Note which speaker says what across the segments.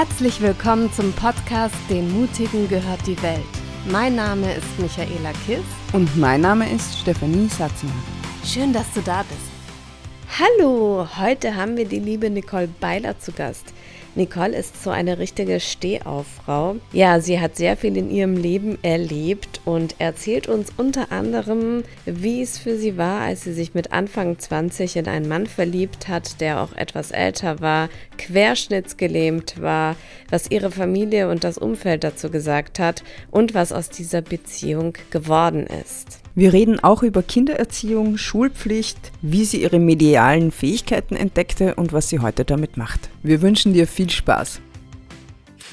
Speaker 1: Herzlich willkommen zum Podcast Den Mutigen gehört die Welt. Mein Name ist Michaela Kiss.
Speaker 2: Und mein Name ist Stefanie Satzmann.
Speaker 1: Schön, dass du da bist. Hallo, heute haben wir die liebe Nicole Beiler zu Gast. Nicole ist so eine richtige Stehauffrau. Ja, sie hat sehr viel in ihrem Leben erlebt und erzählt uns unter anderem, wie es für sie war, als sie sich mit Anfang 20 in einen Mann verliebt hat, der auch etwas älter war, querschnittsgelähmt war, was ihre Familie und das Umfeld dazu gesagt hat und was aus dieser Beziehung geworden ist.
Speaker 2: Wir reden auch über Kindererziehung, Schulpflicht, wie sie ihre medialen Fähigkeiten entdeckte und was sie heute damit macht. Wir wünschen dir viel Spaß.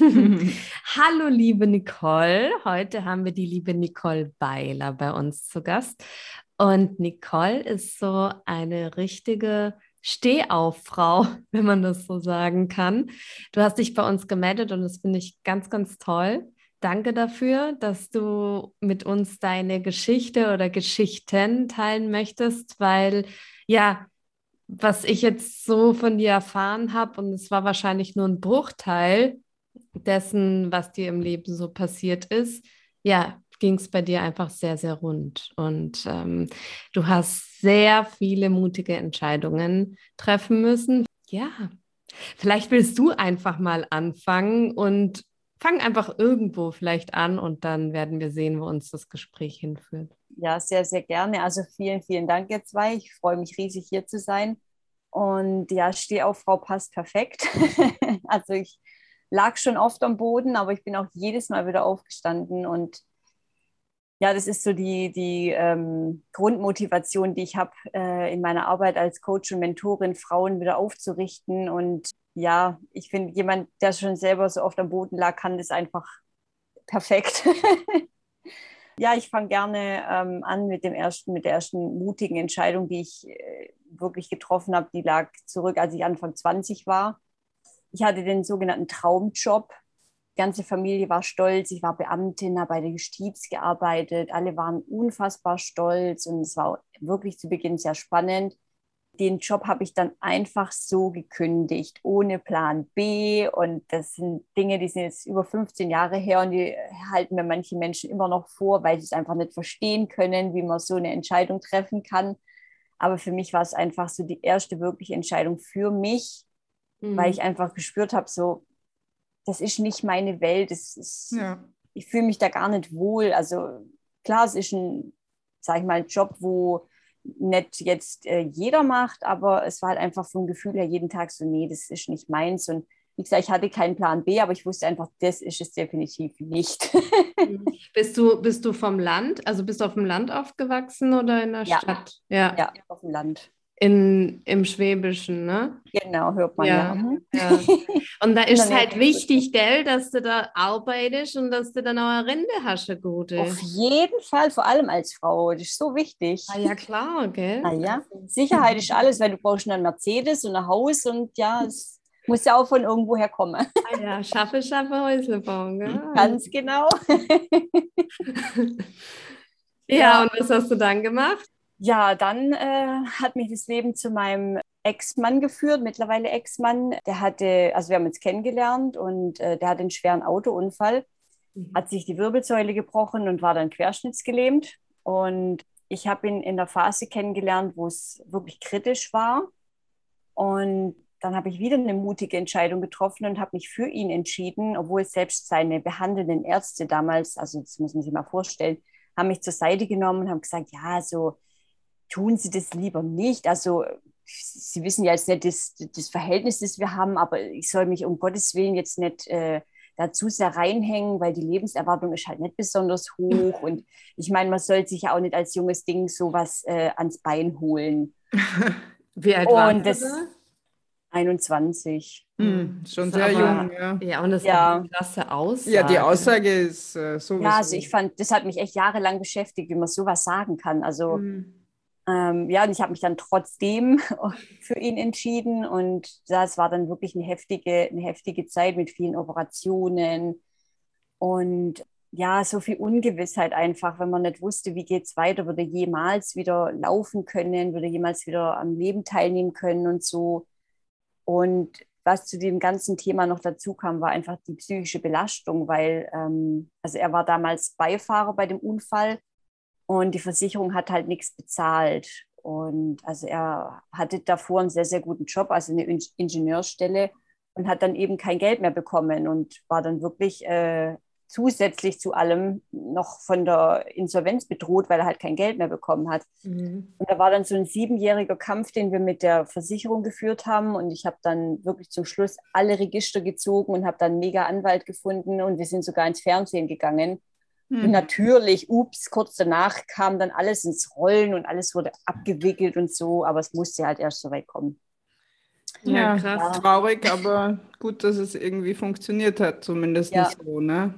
Speaker 1: Hallo, liebe Nicole. Heute haben wir die liebe Nicole Beiler bei uns zu Gast. Und Nicole ist so eine richtige Stehauffrau, wenn man das so sagen kann. Du hast dich bei uns gemeldet und das finde ich ganz, ganz toll. Danke dafür, dass du mit uns deine Geschichte oder Geschichten teilen möchtest, weil ja, was ich jetzt so von dir erfahren habe, und es war wahrscheinlich nur ein Bruchteil dessen, was dir im Leben so passiert ist, ja, ging es bei dir einfach sehr, sehr rund. Und ähm, du hast sehr viele mutige Entscheidungen treffen müssen. Ja, vielleicht willst du einfach mal anfangen und fang einfach irgendwo vielleicht an und dann werden wir sehen, wo uns das Gespräch hinführt.
Speaker 3: Ja, sehr, sehr gerne. Also vielen, vielen Dank, ihr zwei. Ich freue mich riesig, hier zu sein. Und ja, Frau passt perfekt. also ich lag schon oft am Boden, aber ich bin auch jedes Mal wieder aufgestanden. Und ja, das ist so die, die ähm, Grundmotivation, die ich habe äh, in meiner Arbeit als Coach und Mentorin, Frauen wieder aufzurichten und ja, ich finde, jemand, der schon selber so oft am Boden lag, kann das einfach perfekt. ja, ich fange gerne ähm, an mit dem ersten, mit der ersten mutigen Entscheidung, die ich äh, wirklich getroffen habe. Die lag zurück, als ich Anfang 20 war. Ich hatte den sogenannten Traumjob. Die ganze Familie war stolz. Ich war Beamtin, habe bei der Justiz gearbeitet. Alle waren unfassbar stolz und es war wirklich zu Beginn sehr spannend den Job habe ich dann einfach so gekündigt, ohne Plan B. Und das sind Dinge, die sind jetzt über 15 Jahre her und die halten mir manche Menschen immer noch vor, weil sie es einfach nicht verstehen können, wie man so eine Entscheidung treffen kann. Aber für mich war es einfach so die erste wirkliche Entscheidung für mich, mhm. weil ich einfach gespürt habe, so, das ist nicht meine Welt. Ist, ja. Ich fühle mich da gar nicht wohl. Also klar, es ist ein, sag ich mal, ein Job, wo nicht jetzt äh, jeder macht, aber es war halt einfach vom Gefühl her jeden Tag so, nee, das ist nicht meins. Und wie gesagt, ich hatte keinen Plan B, aber ich wusste einfach, das ist es definitiv nicht.
Speaker 1: Mhm. bist, du, bist du vom Land, also bist du auf dem Land aufgewachsen oder in der
Speaker 3: ja.
Speaker 1: Stadt?
Speaker 3: Ja. ja, auf dem Land
Speaker 1: in, im Schwäbischen, ne?
Speaker 3: Genau, hört man
Speaker 1: ja. ja. ja. Und da ist halt wichtig, gell, dass du da arbeitest und dass du dann auch eine Rinde hast, eine gute.
Speaker 3: Auf jeden Fall, vor allem als Frau, das ist so wichtig.
Speaker 1: Ah, ja, klar, gell?
Speaker 3: Ah, ja. Sicherheit ist alles, weil du brauchst einen Mercedes und ein Haus und ja, es muss ja auch von irgendwoher kommen.
Speaker 1: Ah, ja, schaffe, schaffe, Häusle bauen, gell?
Speaker 3: Ganz genau.
Speaker 1: ja, ja, und was hast du dann gemacht?
Speaker 3: Ja, dann äh, hat mich das Leben zu meinem Ex-Mann geführt, mittlerweile Ex-Mann. Der hatte, also wir haben uns kennengelernt und äh, der hatte einen schweren Autounfall, mhm. hat sich die Wirbelsäule gebrochen und war dann querschnittsgelähmt. Und ich habe ihn in der Phase kennengelernt, wo es wirklich kritisch war. Und dann habe ich wieder eine mutige Entscheidung getroffen und habe mich für ihn entschieden, obwohl selbst seine behandelnden Ärzte damals, also das muss man sich mal vorstellen, haben mich zur Seite genommen und haben gesagt, ja, so tun Sie das lieber nicht. Also Sie wissen ja jetzt nicht das, das Verhältnis, das wir haben, aber ich soll mich um Gottes Willen jetzt nicht äh, dazu sehr reinhängen, weil die Lebenserwartung ist halt nicht besonders hoch. Und ich meine, man soll sich ja auch nicht als junges Ding sowas äh, ans Bein holen.
Speaker 1: Wie alt war das?
Speaker 3: 21.
Speaker 2: Hm, schon sehr jung, ja.
Speaker 1: Ja, und das ja. eine klasse Aussage.
Speaker 2: Ja, die Aussage ist äh, sowieso.
Speaker 3: Ja, also ich fand, das hat mich echt jahrelang beschäftigt, wie man sowas sagen kann. Also hm. Ähm, ja, und ich habe mich dann trotzdem für ihn entschieden. Und das war dann wirklich eine heftige, eine heftige Zeit mit vielen Operationen und ja, so viel Ungewissheit einfach, wenn man nicht wusste, wie geht es weiter, würde jemals wieder laufen können, würde jemals wieder am Leben teilnehmen können und so. Und was zu dem ganzen Thema noch dazu kam, war einfach die psychische Belastung, weil ähm, also er war damals Beifahrer bei dem Unfall und die Versicherung hat halt nichts bezahlt. Und also er hatte davor einen sehr, sehr guten Job, also eine Ingenieurstelle und hat dann eben kein Geld mehr bekommen und war dann wirklich äh, zusätzlich zu allem noch von der Insolvenz bedroht, weil er halt kein Geld mehr bekommen hat. Mhm. Und da war dann so ein siebenjähriger Kampf, den wir mit der Versicherung geführt haben. Und ich habe dann wirklich zum Schluss alle Register gezogen und habe dann einen mega Anwalt gefunden und wir sind sogar ins Fernsehen gegangen. Mhm. Und natürlich, ups, kurz danach kam dann alles ins Rollen und alles wurde abgewickelt und so, aber es musste halt erst so weit kommen.
Speaker 2: Ja, krass. Ja. Traurig, aber gut, dass es irgendwie funktioniert hat, zumindest ja. so, ne?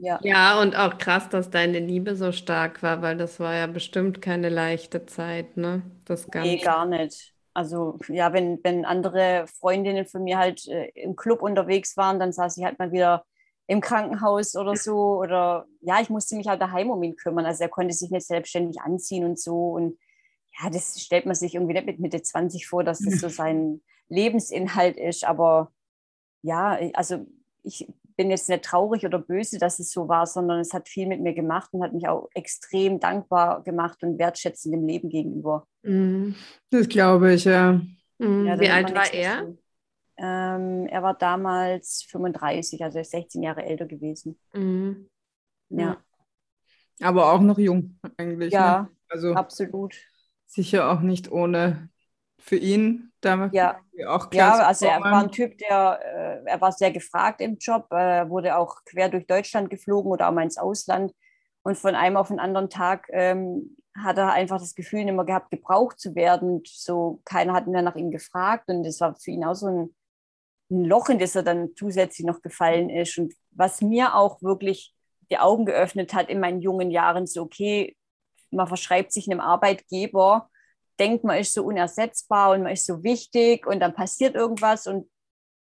Speaker 1: Ja. ja, und auch krass, dass deine Liebe so stark war, weil das war ja bestimmt keine leichte Zeit, ne?
Speaker 3: Das Ganze. Nee, gar nicht. Also ja, wenn, wenn andere Freundinnen von mir halt äh, im Club unterwegs waren, dann saß ich halt mal wieder im Krankenhaus oder so. Oder ja, ich musste mich halt daheim um ihn kümmern. Also er konnte sich nicht selbstständig anziehen und so. Und ja, das stellt man sich irgendwie nicht mit Mitte 20 vor, dass das so sein Lebensinhalt ist. Aber ja, also ich bin jetzt nicht traurig oder böse, dass es so war, sondern es hat viel mit mir gemacht und hat mich auch extrem dankbar gemacht und wertschätzend dem Leben gegenüber.
Speaker 2: Mhm. Das glaube ich, ja.
Speaker 1: Mhm. ja Wie alt war er?
Speaker 3: Ähm, er war damals 35, also 16 Jahre älter gewesen. Mhm.
Speaker 2: Ja. Aber auch noch jung eigentlich.
Speaker 3: Ja, ne? also absolut.
Speaker 2: Sicher auch nicht ohne für ihn
Speaker 3: damals ja. auch klar. Ja, also er war ein Typ, der, äh, er war sehr gefragt im Job, äh, wurde auch quer durch Deutschland geflogen oder auch mal ins Ausland. Und von einem auf den anderen Tag ähm, hat er einfach das Gefühl nicht mehr gehabt, gebraucht zu werden. So keiner hat mehr nach ihm gefragt. Und das war für ihn auch so ein, ein Loch, in das er dann zusätzlich noch gefallen ist. Und was mir auch wirklich die Augen geöffnet hat in meinen jungen Jahren, so okay, man verschreibt sich einem Arbeitgeber, denkt, man ist so unersetzbar und man ist so wichtig und dann passiert irgendwas und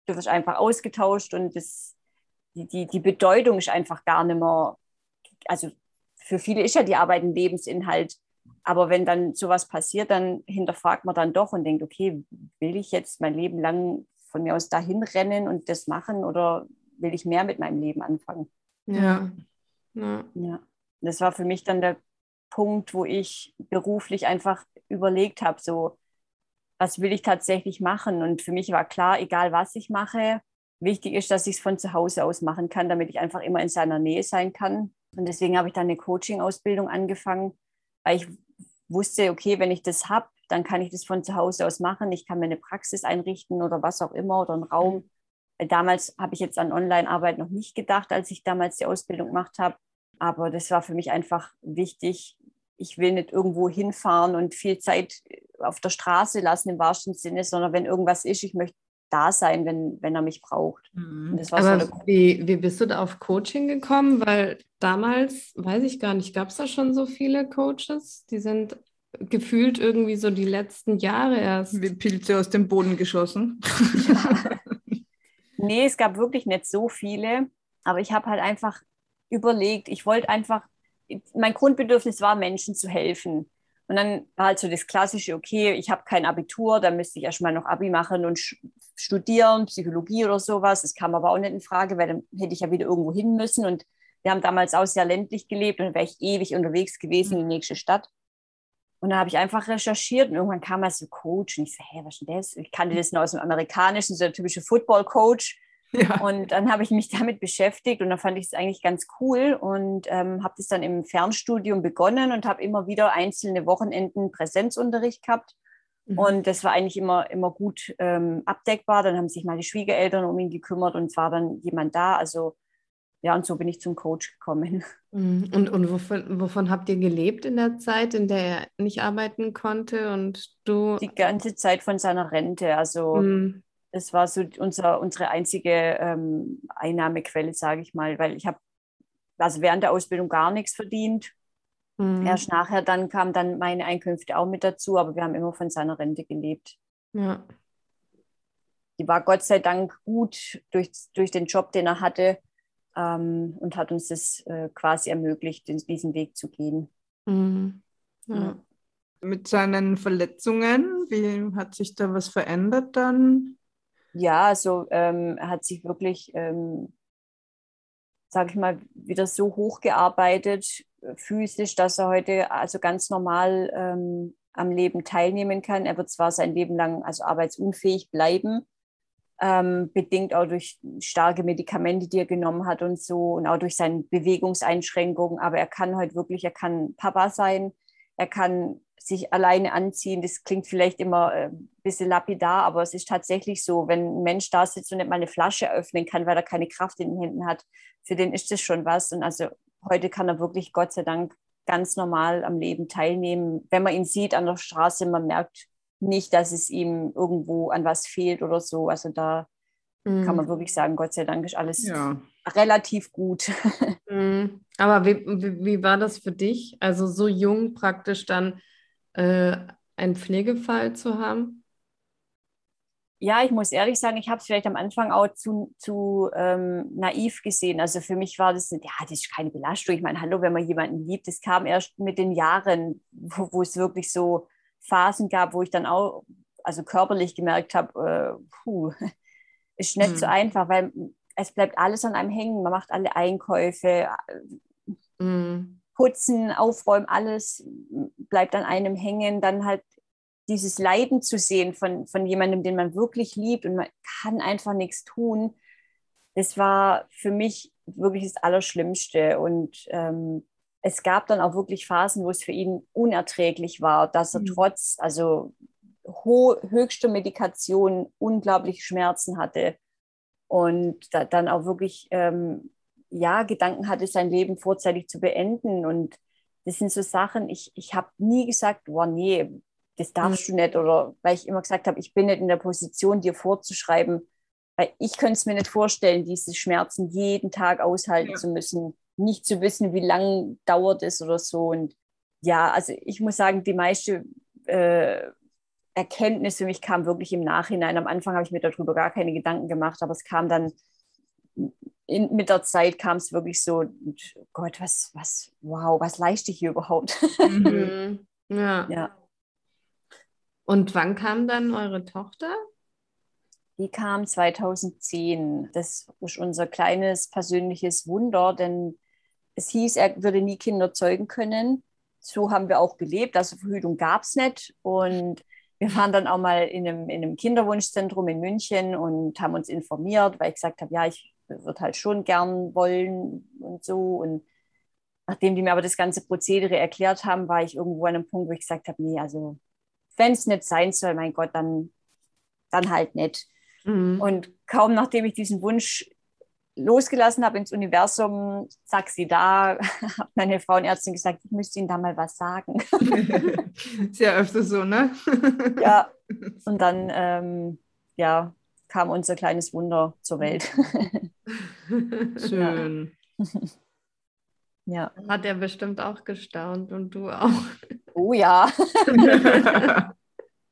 Speaker 3: du wirst einfach ausgetauscht und das, die, die, die Bedeutung ist einfach gar nicht mehr, also für viele ist ja die Arbeit ein Lebensinhalt, aber wenn dann sowas passiert, dann hinterfragt man dann doch und denkt, okay, will ich jetzt mein Leben lang von mir aus dahin rennen und das machen oder will ich mehr mit meinem Leben anfangen?
Speaker 2: Ja.
Speaker 3: Ja. ja. Das war für mich dann der Punkt, wo ich beruflich einfach überlegt habe, so, was will ich tatsächlich machen? Und für mich war klar, egal was ich mache, wichtig ist, dass ich es von zu Hause aus machen kann, damit ich einfach immer in seiner Nähe sein kann. Und deswegen habe ich dann eine Coaching-Ausbildung angefangen, weil ich wusste, okay, wenn ich das habe, dann kann ich das von zu Hause aus machen. Ich kann mir eine Praxis einrichten oder was auch immer oder einen Raum. Damals habe ich jetzt an Online-Arbeit noch nicht gedacht, als ich damals die Ausbildung gemacht habe. Aber das war für mich einfach wichtig. Ich will nicht irgendwo hinfahren und viel Zeit auf der Straße lassen im wahrsten Sinne, sondern wenn irgendwas ist, ich möchte da sein, wenn, wenn er mich braucht.
Speaker 1: Mhm. Aber so wie, wie bist du da auf Coaching gekommen? Weil damals, weiß ich gar nicht, gab es da schon so viele Coaches? Die sind gefühlt irgendwie so die letzten Jahre erst.
Speaker 2: Wie Pilze aus dem Boden geschossen.
Speaker 3: Ja. nee, es gab wirklich nicht so viele. Aber ich habe halt einfach überlegt, ich wollte einfach, mein Grundbedürfnis war, Menschen zu helfen. Und dann war halt so das klassische, okay, ich habe kein Abitur, dann müsste ich erstmal noch Abi machen und studieren, Psychologie oder sowas. Das kam aber auch nicht in Frage, weil dann hätte ich ja wieder irgendwo hin müssen. Und wir haben damals auch sehr ländlich gelebt und wäre ich ewig unterwegs gewesen in die nächste Stadt. Und da habe ich einfach recherchiert und irgendwann kam er so Coach und ich so, hä, was ist denn das? Ich kannte das nur aus dem Amerikanischen, so der typische Football-Coach. Ja. Und dann habe ich mich damit beschäftigt und dann fand ich es eigentlich ganz cool und ähm, habe das dann im Fernstudium begonnen und habe immer wieder einzelne Wochenenden Präsenzunterricht gehabt. Mhm. Und das war eigentlich immer, immer gut ähm, abdeckbar. Dann haben sich meine Schwiegereltern um ihn gekümmert und es war dann jemand da. Also ja, und so bin ich zum Coach gekommen.
Speaker 1: Mhm. Und, und wovon, wovon habt ihr gelebt in der Zeit, in der er nicht arbeiten konnte und du?
Speaker 3: Die ganze Zeit von seiner Rente. Also mhm das war so unser, unsere einzige ähm, Einnahmequelle, sage ich mal, weil ich habe also während der Ausbildung gar nichts verdient. Mhm. Erst nachher dann kamen dann meine Einkünfte auch mit dazu, aber wir haben immer von seiner Rente gelebt.
Speaker 1: Ja.
Speaker 3: Die war Gott sei Dank gut durch, durch den Job, den er hatte ähm, und hat uns das äh, quasi ermöglicht, diesen Weg zu gehen.
Speaker 1: Mhm. Ja.
Speaker 2: Mit seinen Verletzungen, wie hat sich da was verändert dann?
Speaker 3: ja, also ähm, er hat sich wirklich, ähm, sage ich mal, wieder so hochgearbeitet äh, physisch, dass er heute also ganz normal ähm, am Leben teilnehmen kann. Er wird zwar sein Leben lang also arbeitsunfähig bleiben, ähm, bedingt auch durch starke Medikamente, die er genommen hat und so und auch durch seine Bewegungseinschränkungen, aber er kann heute wirklich, er kann Papa sein, er kann sich alleine anziehen. Das klingt vielleicht immer ein äh, bisschen lapidar, aber es ist tatsächlich so, wenn ein Mensch da sitzt und nicht mal eine Flasche öffnen kann, weil er keine Kraft in den Händen hat, für den ist das schon was. Und also heute kann er wirklich, Gott sei Dank, ganz normal am Leben teilnehmen. Wenn man ihn sieht an der Straße, man merkt nicht, dass es ihm irgendwo an was fehlt oder so. Also da mhm. kann man wirklich sagen, Gott sei Dank ist alles ja. relativ gut.
Speaker 1: Mhm. Aber wie, wie, wie, war das für dich? Also so jung praktisch dann äh, einen Pflegefall zu haben?
Speaker 3: Ja, ich muss ehrlich sagen, ich habe es vielleicht am Anfang auch zu, zu ähm, naiv gesehen. Also für mich war das, ja, das ist keine Belastung. Ich meine, hallo, wenn man jemanden liebt, das kam erst mit den Jahren, wo, wo es wirklich so Phasen gab, wo ich dann auch, also körperlich gemerkt habe, äh, puh, ist nicht mhm. so einfach, weil es bleibt alles an einem hängen. Man macht alle Einkäufe, mhm. putzen, aufräumen, alles bleibt an einem hängen. Dann halt dieses Leiden zu sehen von, von jemandem, den man wirklich liebt und man kann einfach nichts tun, das war für mich wirklich das Allerschlimmste. Und ähm, es gab dann auch wirklich Phasen, wo es für ihn unerträglich war, dass er mhm. trotz, also höchster Medikation unglaublich Schmerzen hatte und da, dann auch wirklich ähm, ja Gedanken hatte, sein Leben vorzeitig zu beenden. Und das sind so Sachen, ich, ich habe nie gesagt, boah, nee, das darfst mhm. du nicht. Oder weil ich immer gesagt habe, ich bin nicht in der Position, dir vorzuschreiben, weil ich könnte es mir nicht vorstellen, diese Schmerzen jeden Tag aushalten ja. zu müssen, nicht zu wissen, wie lange dauert es oder so. Und ja, also ich muss sagen, die meiste äh, Erkenntnis für mich kam wirklich im Nachhinein. Am Anfang habe ich mir darüber gar keine Gedanken gemacht, aber es kam dann in, mit der Zeit kam es wirklich so, Gott, was, was, wow, was leiste ich hier überhaupt?
Speaker 1: Mhm. Ja. ja. Und wann kam dann eure Tochter?
Speaker 3: Die kam 2010. Das ist unser kleines persönliches Wunder, denn es hieß, er würde nie Kinder zeugen können. So haben wir auch gelebt. Also Verhütung gab es nicht. Und wir waren dann auch mal in einem, in einem Kinderwunschzentrum in München und haben uns informiert, weil ich gesagt habe, ja, ich würde halt schon gern wollen und so. Und nachdem die mir aber das ganze Prozedere erklärt haben, war ich irgendwo an einem Punkt, wo ich gesagt habe, nee, also wenn es nicht sein soll, mein Gott, dann, dann halt nicht. Mhm. Und kaum nachdem ich diesen Wunsch losgelassen habe ins Universum, sagt sie da, hat meine Frauenärztin gesagt, ich müsste Ihnen da mal was sagen.
Speaker 2: Ist ja öfter so, ne?
Speaker 3: ja, und dann ähm, ja, kam unser kleines Wunder zur Welt.
Speaker 1: Schön. Ja. Hat er bestimmt auch gestaunt und du auch.
Speaker 3: Oh ja.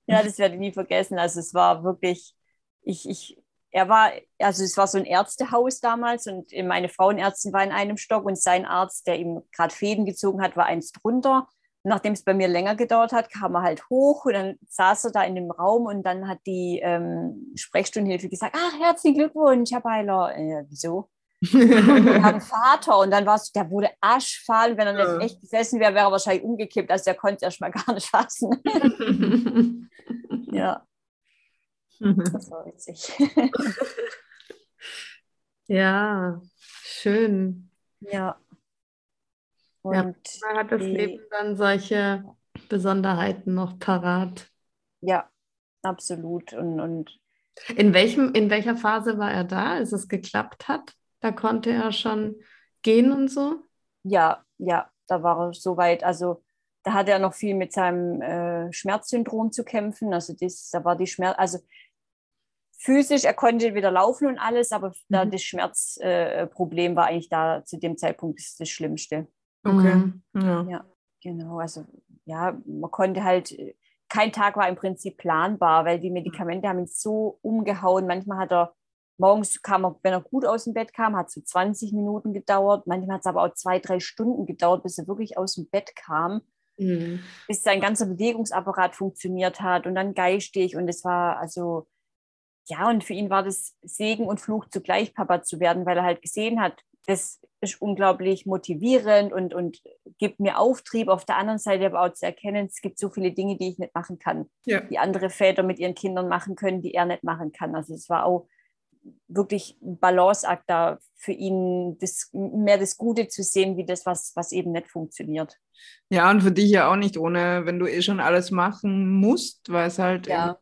Speaker 3: ja, das werde ich nie vergessen. Also es war wirklich, ich, ich, er war, also es war so ein Ärztehaus damals und meine Frauenärztin war in einem Stock und sein Arzt, der ihm gerade Fäden gezogen hat, war eins drunter. Und nachdem es bei mir länger gedauert hat, kam er halt hoch und dann saß er da in dem Raum und dann hat die ähm, Sprechstundenhilfe gesagt, ach, herzlichen Glückwunsch, Herr Beiler. Äh, wieso? wir haben Vater und dann war es, der wurde aschfahl. Wenn er nicht ja. echt gesessen wäre, wäre er wahrscheinlich umgekippt. Also der konnte es erstmal gar nicht fassen. ja. Das war witzig.
Speaker 1: ja, schön.
Speaker 3: Ja.
Speaker 1: Und ja, hat das die, Leben dann solche Besonderheiten noch parat.
Speaker 3: Ja, absolut. Und, und
Speaker 1: in, welchem, in welcher Phase war er da, als es geklappt hat? Da konnte er schon gehen und so?
Speaker 3: Ja, ja, da war er soweit. Also da hatte er noch viel mit seinem äh, Schmerzsyndrom zu kämpfen. Also das, da war die Schmerz, also physisch, er konnte wieder laufen und alles, aber mhm. da das Schmerzproblem äh, war eigentlich da zu dem Zeitpunkt das, das Schlimmste.
Speaker 2: Okay. Mhm.
Speaker 3: Ja. ja, genau. Also ja, man konnte halt, kein Tag war im Prinzip planbar, weil die Medikamente haben ihn so umgehauen. Manchmal hat er Morgens kam er, wenn er gut aus dem Bett kam, hat es so 20 Minuten gedauert. Manchmal hat es aber auch zwei, drei Stunden gedauert, bis er wirklich aus dem Bett kam. Mhm. Bis sein ganzer Bewegungsapparat funktioniert hat und dann geistig. Und es war also, ja, und für ihn war das Segen und Fluch zugleich, Papa zu werden, weil er halt gesehen hat, das ist unglaublich motivierend und, und gibt mir Auftrieb. Auf der anderen Seite aber auch zu erkennen, es gibt so viele Dinge, die ich nicht machen kann, ja. die andere Väter mit ihren Kindern machen können, die er nicht machen kann. Also es war auch wirklich ein Balanceakt da für ihn, das, mehr das Gute zu sehen, wie das, was, was eben nicht funktioniert.
Speaker 2: Ja, und für dich ja auch nicht ohne, wenn du eh schon alles machen musst, weil es halt, ja.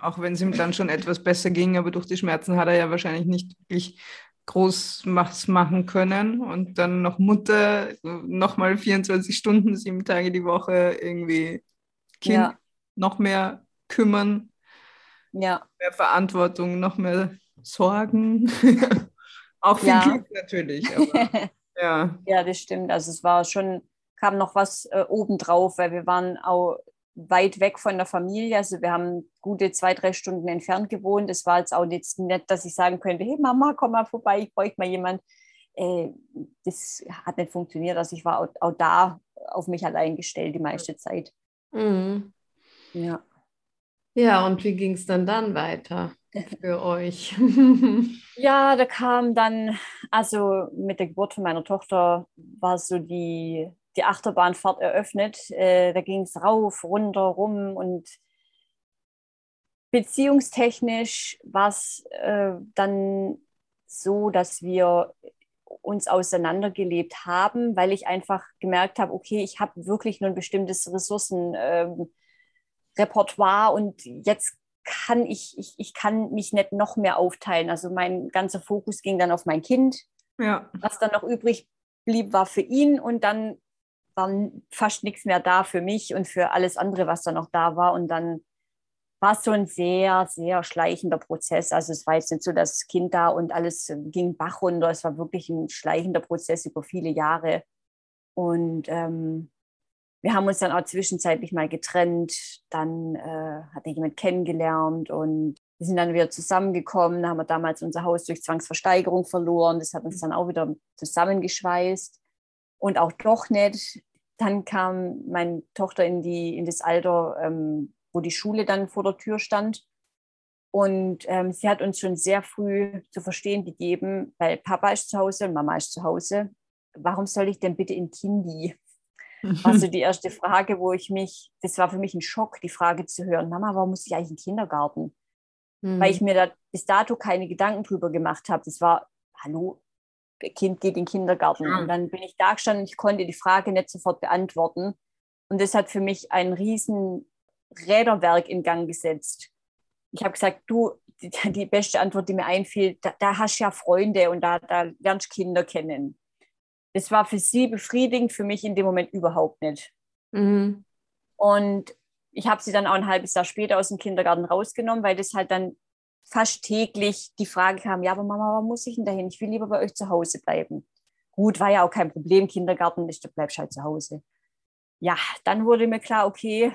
Speaker 2: Auch wenn es ihm dann schon etwas besser ging, aber durch die Schmerzen hat er ja wahrscheinlich nicht wirklich groß was machen können und dann noch Mutter, nochmal 24 Stunden, sieben Tage die Woche irgendwie Kind ja. noch mehr kümmern,
Speaker 3: ja.
Speaker 2: mehr Verantwortung, noch mehr Sorgen. Auch viel ja. Glück natürlich. Aber, ja.
Speaker 3: ja, das stimmt. Also es war schon, kam noch was äh, obendrauf, weil wir waren auch weit weg von der Familie. Also wir haben gute zwei, drei Stunden entfernt gewohnt. Es war jetzt auch jetzt nett, dass ich sagen könnte, hey Mama, komm mal vorbei, ich bräuchte mal jemand. Äh, das hat nicht funktioniert. Also ich war auch, auch, da auf mich allein gestellt die meiste Zeit.
Speaker 1: Mhm.
Speaker 3: Ja.
Speaker 1: Ja, und wie ging es dann dann weiter für euch?
Speaker 3: ja, da kam dann, also mit der Geburt von meiner Tochter war so die, die Achterbahnfahrt eröffnet. Äh, da ging es rauf, runter, rum und beziehungstechnisch war es äh, dann so, dass wir uns auseinandergelebt haben, weil ich einfach gemerkt habe, okay, ich habe wirklich nur ein bestimmtes Ressourcen. Ähm, und jetzt kann ich, ich, ich kann mich nicht noch mehr aufteilen. Also mein ganzer Fokus ging dann auf mein Kind.
Speaker 2: Ja.
Speaker 3: Was dann noch übrig blieb, war für ihn und dann war fast nichts mehr da für mich und für alles andere, was da noch da war. Und dann war es so ein sehr, sehr schleichender Prozess. Also es war jetzt nicht so, das Kind da und alles ging Bach runter. Es war wirklich ein schleichender Prozess über viele Jahre. Und ähm, wir haben uns dann auch zwischenzeitlich mal getrennt. Dann äh, hatte jemand kennengelernt und wir sind dann wieder zusammengekommen. Da haben wir damals unser Haus durch Zwangsversteigerung verloren. Das hat uns dann auch wieder zusammengeschweißt. Und auch doch nicht. Dann kam meine Tochter in, die, in das Alter, ähm, wo die Schule dann vor der Tür stand. Und ähm, sie hat uns schon sehr früh zu verstehen gegeben, weil Papa ist zu Hause und Mama ist zu Hause. Warum soll ich denn bitte in Kindi? war so die erste Frage, wo ich mich, das war für mich ein Schock, die Frage zu hören, Mama, warum muss ich eigentlich in den Kindergarten? Mhm. Weil ich mir da bis dato keine Gedanken drüber gemacht habe. Das war, hallo, Kind geht in den Kindergarten. Und dann bin ich da gestanden und ich konnte die Frage nicht sofort beantworten. Und das hat für mich ein riesen Räderwerk in Gang gesetzt. Ich habe gesagt, du, die, die, beste Antwort, die mir einfiel, da, da hast du ja Freunde und da, da lernst Kinder kennen das war für sie befriedigend, für mich in dem Moment überhaupt nicht.
Speaker 1: Mhm.
Speaker 3: Und ich habe sie dann auch ein halbes Jahr später aus dem Kindergarten rausgenommen, weil das halt dann fast täglich die Frage kam, ja, aber Mama, warum muss ich denn dahin? Ich will lieber bei euch zu Hause bleiben. Gut, war ja auch kein Problem, Kindergarten, ich bleibst halt zu Hause. Ja, dann wurde mir klar, okay,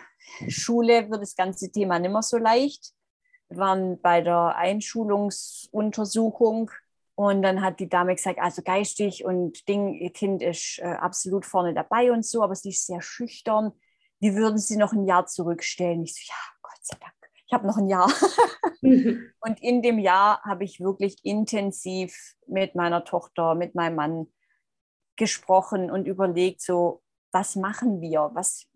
Speaker 3: Schule wird das ganze Thema nicht mehr so leicht. Wir waren bei der Einschulungsuntersuchung und dann hat die Dame gesagt, also geistig und Ding, ihr Kind ist äh, absolut vorne dabei und so, aber sie ist sehr schüchtern. Wie würden Sie noch ein Jahr zurückstellen? Ich so, ja, Gott sei Dank, ich habe noch ein Jahr. und in dem Jahr habe ich wirklich intensiv mit meiner Tochter, mit meinem Mann gesprochen und überlegt, so, was machen wir? Was,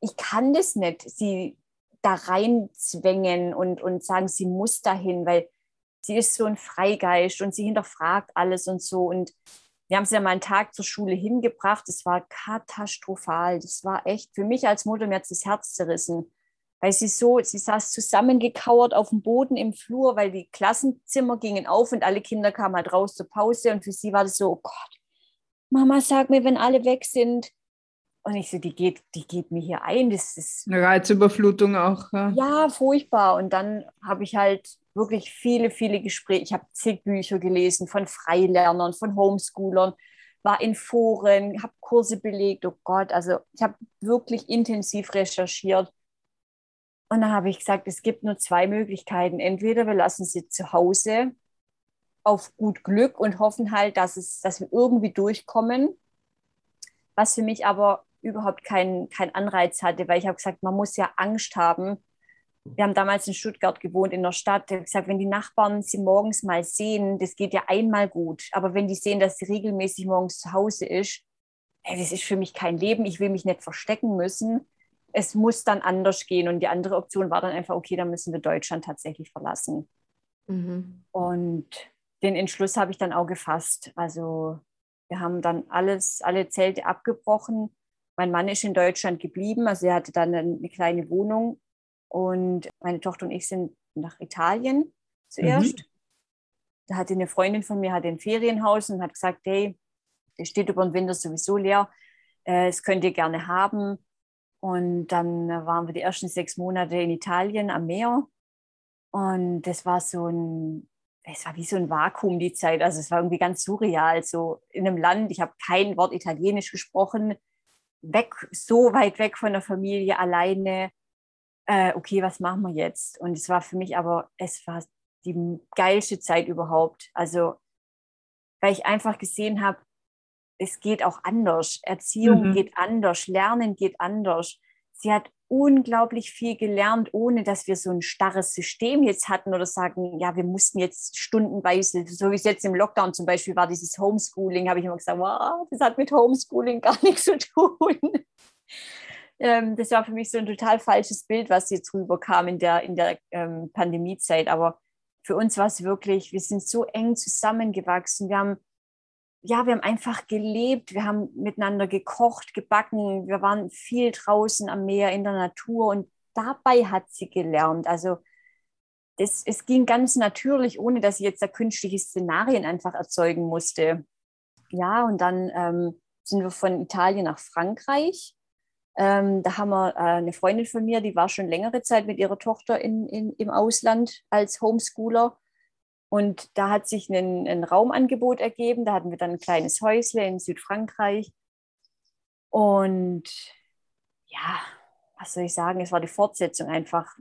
Speaker 3: ich kann das nicht, sie da reinzwängen und, und sagen, sie muss dahin, weil sie ist so ein Freigeist und sie hinterfragt alles und so. Und wir haben sie ja mal einen Tag zur Schule hingebracht. Das war katastrophal. Das war echt für mich als Mutter, mir hat das Herz zerrissen. Weil sie so, sie saß zusammengekauert auf dem Boden im Flur, weil die Klassenzimmer gingen auf und alle Kinder kamen halt raus zur Pause. Und für sie war das so, oh Gott, Mama, sag mir, wenn alle weg sind. Und ich so, die geht, die geht mir hier ein. Das ist
Speaker 2: eine Reizüberflutung auch.
Speaker 3: Ja, ja furchtbar. Und dann habe ich halt wirklich viele, viele Gespräche. Ich habe zig Bücher gelesen von Freilernern, von Homeschoolern, war in Foren, habe Kurse belegt. Oh Gott, also ich habe wirklich intensiv recherchiert. Und dann habe ich gesagt, es gibt nur zwei Möglichkeiten. Entweder wir lassen sie zu Hause auf gut Glück und hoffen halt, dass, es, dass wir irgendwie durchkommen. Was für mich aber überhaupt keinen kein Anreiz hatte, weil ich habe gesagt, man muss ja Angst haben, wir haben damals in Stuttgart gewohnt, in der Stadt. Er hat gesagt, wenn die Nachbarn sie morgens mal sehen, das geht ja einmal gut. Aber wenn die sehen, dass sie regelmäßig morgens zu Hause ist, ey, das ist für mich kein Leben. Ich will mich nicht verstecken müssen. Es muss dann anders gehen. Und die andere Option war dann einfach, okay, dann müssen wir Deutschland tatsächlich verlassen. Mhm. Und den Entschluss habe ich dann auch gefasst. Also wir haben dann alles, alle Zelte abgebrochen. Mein Mann ist in Deutschland geblieben. Also er hatte dann eine kleine Wohnung und meine Tochter und ich sind nach Italien zuerst. Mhm. Da hatte eine Freundin von mir hat ein Ferienhaus und hat gesagt, hey, das steht über den Winter sowieso leer. Äh, es könnt ihr gerne haben. Und dann waren wir die ersten sechs Monate in Italien am Meer. Und das war so ein, es war wie so ein Vakuum die Zeit. Also es war irgendwie ganz surreal. So in einem Land, ich habe kein Wort Italienisch gesprochen, weg, so weit weg von der Familie, alleine äh, okay, was machen wir jetzt? Und es war für mich aber, es war die geilste Zeit überhaupt. Also, weil ich einfach gesehen habe, es geht auch anders. Erziehung mhm. geht anders, Lernen geht anders. Sie hat unglaublich viel gelernt, ohne dass wir so ein starres System jetzt hatten oder sagen, ja, wir mussten jetzt stundenweise, so wie es jetzt im Lockdown zum Beispiel war, dieses Homeschooling, habe ich immer gesagt, wow, das hat mit Homeschooling gar nichts zu tun. Ähm, das war für mich so ein total falsches Bild, was jetzt rüberkam in der, in der ähm, Pandemiezeit. Aber für uns war es wirklich, wir sind so eng zusammengewachsen. Wir haben, ja, wir haben einfach gelebt. Wir haben miteinander gekocht, gebacken. Wir waren viel draußen am Meer, in der Natur. Und dabei hat sie gelernt. Also, das, es ging ganz natürlich, ohne dass ich jetzt da künstliche Szenarien einfach erzeugen musste. Ja, und dann ähm, sind wir von Italien nach Frankreich ähm, da haben wir äh, eine Freundin von mir, die war schon längere Zeit mit ihrer Tochter in, in, im Ausland als Homeschooler. Und da hat sich ein, ein Raumangebot ergeben. Da hatten wir dann ein kleines Häusle in Südfrankreich. Und ja, was soll ich sagen, es war die Fortsetzung einfach.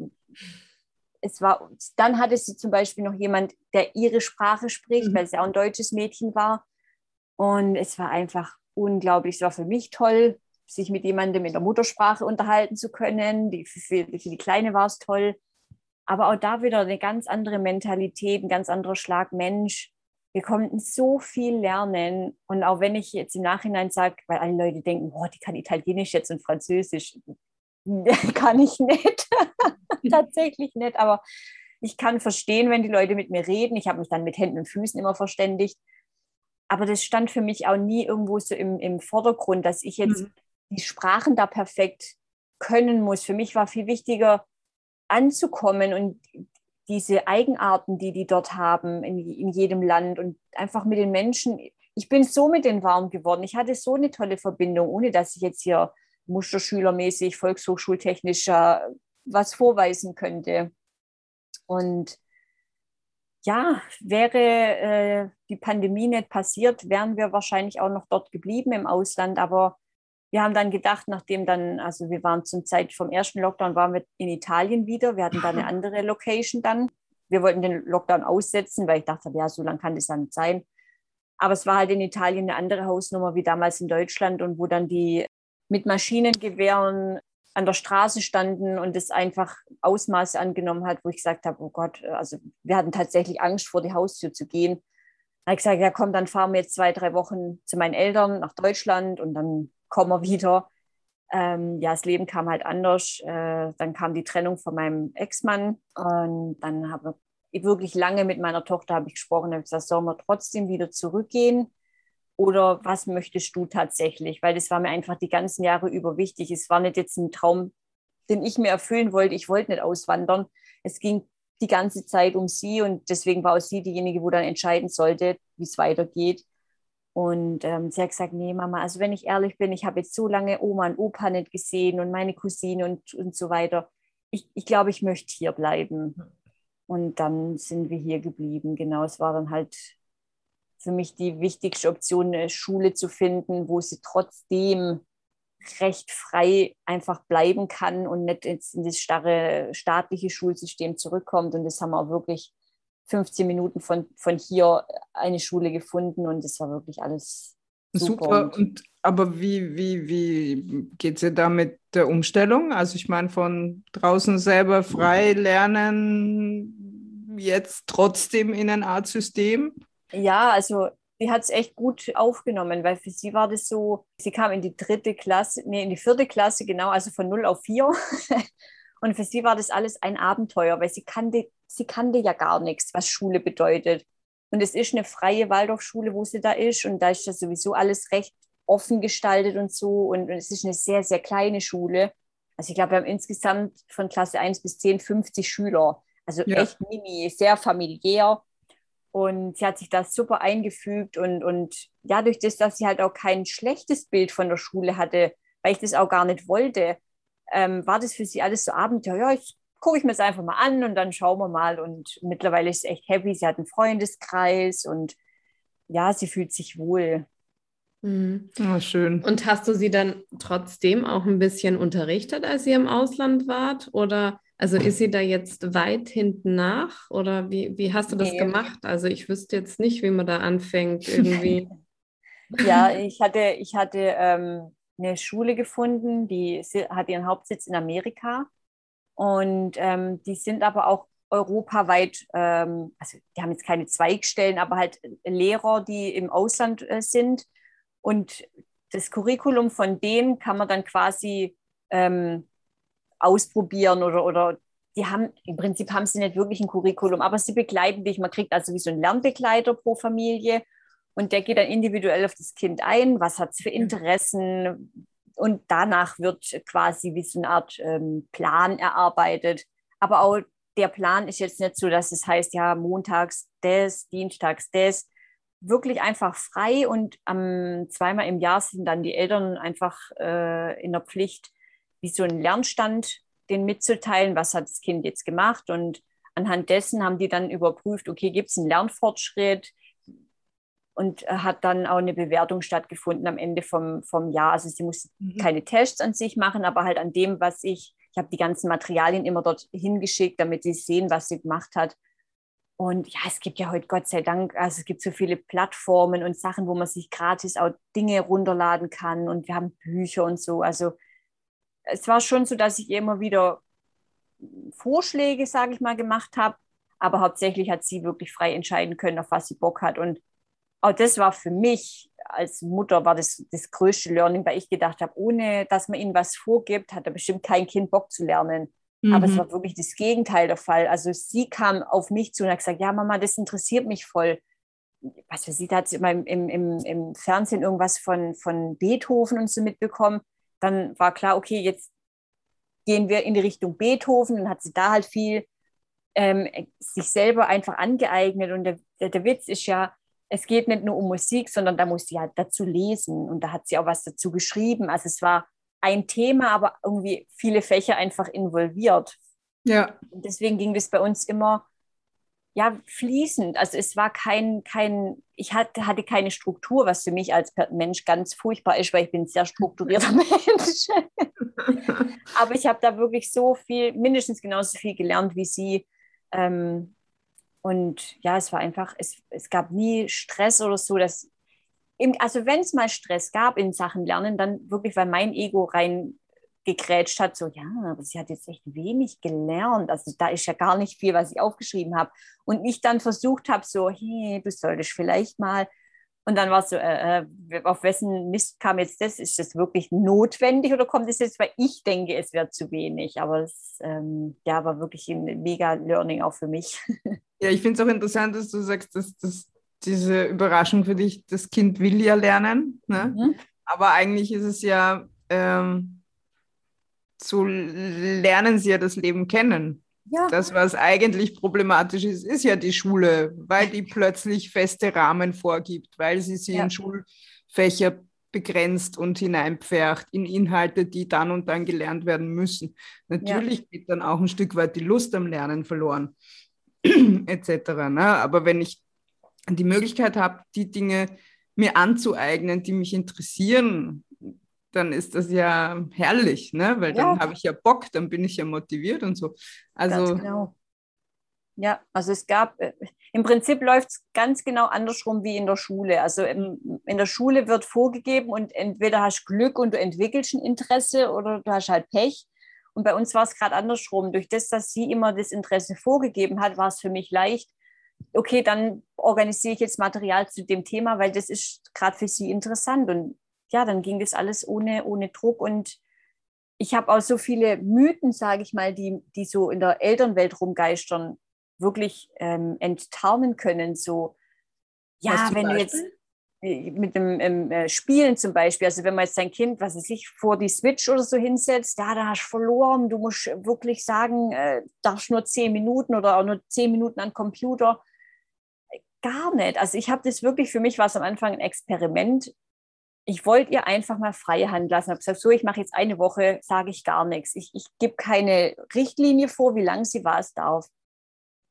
Speaker 3: Es war, dann hatte sie zum Beispiel noch jemand, der ihre Sprache spricht, mhm. weil sie auch ein deutsches Mädchen war. Und es war einfach unglaublich. Es war für mich toll, sich mit jemandem in der Muttersprache unterhalten zu können. Die, für, für die Kleine war es toll. Aber auch da wieder eine ganz andere Mentalität, ein ganz anderer Schlag Mensch. Wir konnten so viel lernen. Und auch wenn ich jetzt im Nachhinein sage, weil alle Leute denken, boah, die kann Italienisch jetzt und Französisch, kann ich nicht. Tatsächlich nicht. Aber ich kann verstehen, wenn die Leute mit mir reden. Ich habe mich dann mit Händen und Füßen immer verständigt. Aber das stand für mich auch nie irgendwo so im, im Vordergrund, dass ich jetzt mhm die Sprachen da perfekt können muss. Für mich war viel wichtiger, anzukommen und diese Eigenarten, die die dort haben in, in jedem Land und einfach mit den Menschen. Ich bin so mit denen warm geworden. Ich hatte so eine tolle Verbindung, ohne dass ich jetzt hier musterschülermäßig, volkshochschultechnischer was vorweisen könnte. Und ja, wäre äh, die Pandemie nicht passiert, wären wir wahrscheinlich auch noch dort geblieben im Ausland. Aber wir haben dann gedacht, nachdem dann, also wir waren zum Zeit vom ersten Lockdown, waren wir in Italien wieder. Wir hatten da eine andere Location dann. Wir wollten den Lockdown aussetzen, weil ich dachte, ja, so lange kann das dann nicht sein. Aber es war halt in Italien eine andere Hausnummer wie damals in Deutschland und wo dann die mit Maschinengewehren an der Straße standen und es einfach Ausmaße angenommen hat, wo ich gesagt habe, oh Gott, also wir hatten tatsächlich Angst, vor die Haustür zu gehen. Da habe ich gesagt, ja komm, dann fahren wir jetzt zwei, drei Wochen zu meinen Eltern nach Deutschland und dann kommen wir wieder. Ähm, ja, das Leben kam halt anders. Äh, dann kam die Trennung von meinem Ex-Mann und dann habe ich wirklich lange mit meiner Tochter habe ich gesprochen, habe gesagt, sollen wir trotzdem wieder zurückgehen oder was möchtest du tatsächlich? Weil das war mir einfach die ganzen Jahre über wichtig. Es war nicht jetzt ein Traum, den ich mir erfüllen wollte. Ich wollte nicht auswandern. Es ging die ganze Zeit um sie und deswegen war auch sie diejenige, wo dann entscheiden sollte, wie es weitergeht. Und ähm, sie hat gesagt, nee, Mama, also wenn ich ehrlich bin, ich habe jetzt so lange Oma und Opa nicht gesehen und meine Cousine und, und so weiter. Ich, ich glaube, ich möchte hier bleiben. Und dann sind wir hier geblieben. Genau, es war dann halt für mich die wichtigste Option, eine Schule zu finden, wo sie trotzdem recht frei einfach bleiben kann und nicht jetzt in das starre staatliche Schulsystem zurückkommt. Und das haben wir auch wirklich 15 Minuten von, von hier eine Schule gefunden und es war wirklich alles
Speaker 2: super. super. Und, aber wie, wie, wie geht es dir da mit der Umstellung? Also ich meine, von draußen selber frei lernen, jetzt trotzdem in ein Art System?
Speaker 3: Ja, also sie hat es echt gut aufgenommen, weil für sie war das so, sie kam in die dritte Klasse, nee, in die vierte Klasse, genau, also von 0 auf 4. Und für sie war das alles ein Abenteuer, weil sie kannte, sie kannte ja gar nichts, was Schule bedeutet. Und es ist eine freie Waldorfschule, wo sie da ist. Und da ist das sowieso alles recht offen gestaltet und so. Und, und es ist eine sehr, sehr kleine Schule. Also ich glaube, wir haben insgesamt von Klasse 1 bis 10 50 Schüler. Also ja. echt mini, sehr familiär. Und sie hat sich da super eingefügt und, und ja, durch das, dass sie halt auch kein schlechtes Bild von der Schule hatte, weil ich das auch gar nicht wollte, ähm, war das für sie alles so Abenteuer. Ja, ich gucke ich mir es einfach mal an und dann schauen wir mal. Und mittlerweile ist sie echt happy. Sie hat einen Freundeskreis und ja, sie fühlt sich wohl.
Speaker 1: Mhm. Oh, schön. Und hast du sie dann trotzdem auch ein bisschen unterrichtet, als ihr im Ausland wart? Oder also ist sie da jetzt weit hinten nach oder wie, wie hast du das nee. gemacht? Also ich wüsste jetzt nicht, wie man da anfängt irgendwie.
Speaker 3: ja, ich hatte, ich hatte ähm, eine Schule gefunden, die hat ihren Hauptsitz in Amerika und ähm, die sind aber auch europaweit, ähm, also die haben jetzt keine Zweigstellen, aber halt Lehrer, die im Ausland äh, sind. Und das Curriculum von denen kann man dann quasi ähm, ausprobieren oder, oder die haben, im Prinzip haben sie nicht wirklich ein Curriculum, aber sie begleiten dich. Man kriegt also wie so einen Lernbegleiter pro Familie und der geht dann individuell auf das Kind ein, was hat es für Interessen und danach wird quasi wie so eine Art ähm, Plan erarbeitet. Aber auch der Plan ist jetzt nicht so, dass es heißt, ja, montags das, dienstags das, wirklich einfach frei und ähm, zweimal im Jahr sind dann die Eltern einfach äh, in der Pflicht, wie so ein Lernstand den mitzuteilen, was hat das Kind jetzt gemacht? Und anhand dessen haben die dann überprüft, okay, gibt es einen Lernfortschritt und hat dann auch eine Bewertung stattgefunden am Ende vom, vom Jahr. Also sie musste mhm. keine Tests an sich machen, aber halt an dem, was ich, ich habe die ganzen Materialien immer dort hingeschickt, damit sie sehen, was sie gemacht hat. Und ja, es gibt ja heute Gott sei Dank, also es gibt so viele Plattformen und Sachen, wo man sich gratis auch Dinge runterladen kann und wir haben Bücher und so. Also es war schon so, dass ich immer wieder Vorschläge, sage ich mal, gemacht habe. Aber hauptsächlich hat sie wirklich frei entscheiden können, auf was sie Bock hat. Und auch das war für mich als Mutter war das das größte Learning, weil ich gedacht habe, ohne dass man ihnen was vorgibt, hat da bestimmt kein Kind Bock zu lernen. Mhm. Aber es mhm. war wirklich das Gegenteil der Fall. Also sie kam auf mich zu und hat gesagt, ja Mama, das interessiert mich voll. Was für sie, da hat sie immer im, im, im Fernsehen irgendwas von, von Beethoven und so mitbekommen dann war klar, okay, jetzt gehen wir in die Richtung Beethoven. Dann hat sie da halt viel ähm, sich selber einfach angeeignet. Und der, der, der, Witz ist ja, es geht nicht nur um Musik, sondern da muss sie halt dazu lesen. Und da hat sie auch was dazu geschrieben. Also es war ein Thema, aber irgendwie viele Fächer einfach involviert. Ja. Und deswegen ging das bei uns immer ja, fließend. Also es war kein, kein, ich hatte, hatte keine Struktur, was für mich als Mensch ganz furchtbar ist, weil ich bin ein sehr strukturierter Mensch. Aber ich habe da wirklich so viel, mindestens genauso viel gelernt wie sie. Ähm, und ja, es war einfach, es, es gab nie Stress oder so, dass, also wenn es mal Stress gab in Sachen Lernen, dann wirklich, weil mein Ego rein gegrätscht hat, so, ja, aber sie hat jetzt echt wenig gelernt. Also da ist ja gar nicht viel, was ich aufgeschrieben habe. Und ich dann versucht habe, so, hey, du solltest vielleicht mal. Und dann war es so, äh, auf wessen Mist kam jetzt das? Ist das wirklich notwendig oder kommt es jetzt, weil ich denke, es wäre zu wenig? Aber es ähm, ja, war wirklich ein mega Learning auch für mich.
Speaker 2: Ja, ich finde es auch interessant, dass du sagst, dass, dass diese Überraschung für dich, das Kind will ja lernen. Ne? Mhm. Aber eigentlich ist es ja, ähm, so lernen sie ja das Leben kennen. Ja. Das, was eigentlich problematisch ist, ist ja die Schule, weil die plötzlich feste Rahmen vorgibt, weil sie sie ja. in Schulfächer begrenzt und hineinpfercht in Inhalte, die dann und dann gelernt werden müssen. Natürlich ja. geht dann auch ein Stück weit die Lust am Lernen verloren, etc. Ne? Aber wenn ich die Möglichkeit habe, die Dinge mir anzueignen, die mich interessieren, dann ist das ja herrlich, ne? weil dann ja. habe ich ja Bock, dann bin ich ja motiviert und so. Also genau.
Speaker 3: Ja, also es gab, äh, im Prinzip läuft es ganz genau andersrum wie in der Schule. Also im, in der Schule wird vorgegeben und entweder hast du Glück und du entwickelst ein Interesse oder du hast halt Pech. Und bei uns war es gerade andersrum. Durch das, dass sie immer das Interesse vorgegeben hat, war es für mich leicht, okay, dann organisiere ich jetzt Material zu dem Thema, weil das ist gerade für sie interessant. Und ja, dann ging das alles ohne, ohne Druck. Und ich habe auch so viele Mythen, sage ich mal, die, die so in der Elternwelt rumgeistern, wirklich ähm, enttarnen können. So, ja, wenn Beispiel? du jetzt äh, mit dem ähm, äh, Spielen zum Beispiel, also wenn man jetzt sein Kind, was es sich vor die Switch oder so hinsetzt, ja, da hast du verloren, du musst wirklich sagen, äh, darfst nur zehn Minuten oder auch nur zehn Minuten an Computer. Gar nicht. Also ich habe das wirklich, für mich war es am Anfang ein Experiment. Ich wollte ihr einfach mal freie Hand lassen. Ich habe gesagt, so, ich mache jetzt eine Woche, sage ich gar nichts. Ich, ich gebe keine Richtlinie vor, wie lange sie was darf.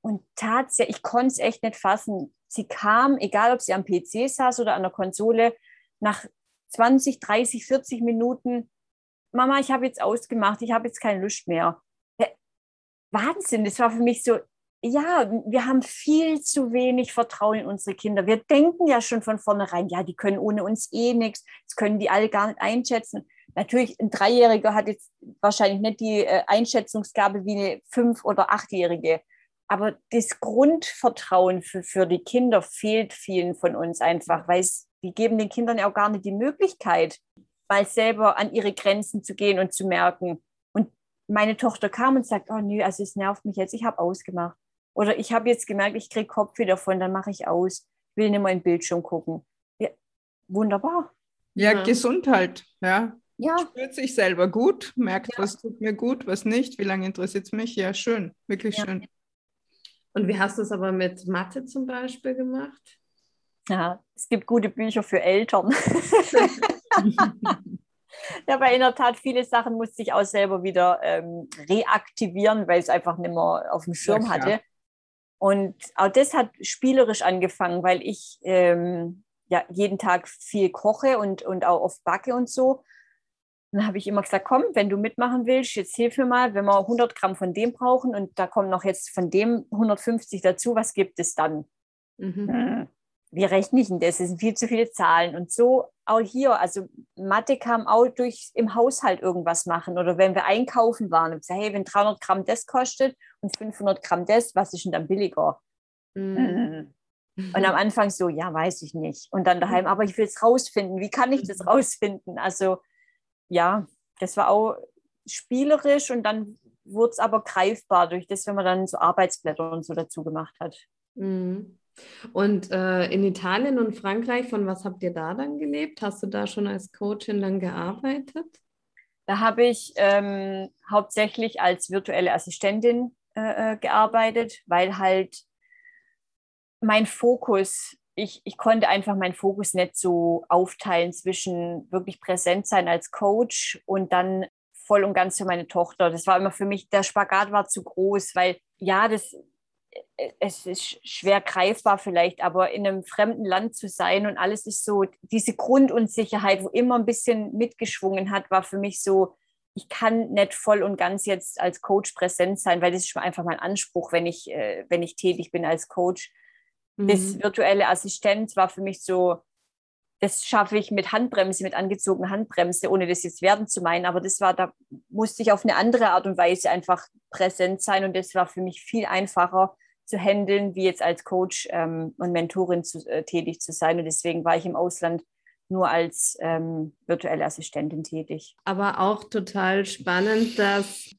Speaker 3: Und tatsächlich, ich konnte es echt nicht fassen. Sie kam, egal ob sie am PC saß oder an der Konsole, nach 20, 30, 40 Minuten, Mama, ich habe jetzt ausgemacht, ich habe jetzt keine Lust mehr. Wahnsinn, das war für mich so, ja, wir haben viel zu wenig Vertrauen in unsere Kinder. Wir denken ja schon von vornherein, ja, die können ohne uns eh nichts, das können die alle gar nicht einschätzen. Natürlich, ein Dreijähriger hat jetzt wahrscheinlich nicht die äh, Einschätzungsgabe wie eine Fünf- oder Achtjährige. Aber das Grundvertrauen für, für die Kinder fehlt vielen von uns einfach, weil es, wir geben den Kindern ja auch gar nicht die Möglichkeit, mal selber an ihre Grenzen zu gehen und zu merken. Und meine Tochter kam und sagt, oh nö, also es nervt mich jetzt, ich habe ausgemacht. Oder ich habe jetzt gemerkt, ich kriege Kopf wieder davon, dann mache ich aus. Ich will nicht mehr in den Bildschirm gucken. Ja, wunderbar.
Speaker 2: Ja, ja, Gesundheit, ja. Ja. Spürt sich selber gut, merkt, ja. was tut mir gut, was nicht, wie lange interessiert es mich. Ja, schön, wirklich ja. schön.
Speaker 1: Und wie hast du es aber mit Mathe zum Beispiel gemacht?
Speaker 3: Ja, es gibt gute Bücher für Eltern. Ja, aber in der Tat, viele Sachen musste ich auch selber wieder ähm, reaktivieren, weil ich es einfach nicht mehr auf dem Schirm ja, hatte. Und auch das hat spielerisch angefangen, weil ich ähm, ja jeden Tag viel koche und, und auch oft backe und so. Dann habe ich immer gesagt, komm, wenn du mitmachen willst, jetzt hilf mir mal, wenn wir 100 Gramm von dem brauchen und da kommen noch jetzt von dem 150 dazu, was gibt es dann? Mhm. Hm, wie rechne ich denn das? Sind viel zu viele Zahlen. Und so auch hier, also Mathe kam auch durch im Haushalt irgendwas machen oder wenn wir einkaufen waren und gesagt, hey, wenn 300 Gramm das kostet und 500 Gramm das, was ist denn dann billiger? Mhm. Und am Anfang so, ja, weiß ich nicht. Und dann daheim, aber ich will es rausfinden. Wie kann ich das mhm. rausfinden? Also ja, das war auch spielerisch und dann wurde es aber greifbar durch das, wenn man dann so Arbeitsblätter und so dazu gemacht hat.
Speaker 1: Mhm. Und äh, in Italien und Frankreich, von was habt ihr da dann gelebt? Hast du da schon als Coachin dann gearbeitet?
Speaker 3: Da habe ich ähm, hauptsächlich als virtuelle Assistentin äh, äh gearbeitet, weil halt mein Fokus ich, ich konnte einfach meinen Fokus nicht so aufteilen zwischen wirklich präsent sein als Coach und dann voll und ganz für meine Tochter. Das war immer für mich, der Spagat war zu groß, weil ja, das, es ist schwer greifbar vielleicht, aber in einem fremden Land zu sein und alles ist so, diese Grundunsicherheit, wo immer ein bisschen mitgeschwungen hat, war für mich so, ich kann nicht voll und ganz jetzt als Coach präsent sein, weil das ist einfach mein Anspruch, wenn ich, äh, wenn ich tätig bin als Coach. Mhm. Das virtuelle Assistenz war für mich so, das schaffe ich mit Handbremse, mit angezogener Handbremse, ohne das jetzt werden zu meinen. Aber das war, da musste ich auf eine andere Art und Weise einfach präsent sein. Und das war für mich viel einfacher zu handeln, wie jetzt als Coach ähm, und Mentorin zu, äh, tätig zu sein. Und deswegen war ich im Ausland nur als ähm, virtuelle Assistentin tätig.
Speaker 1: Aber auch total spannend, dass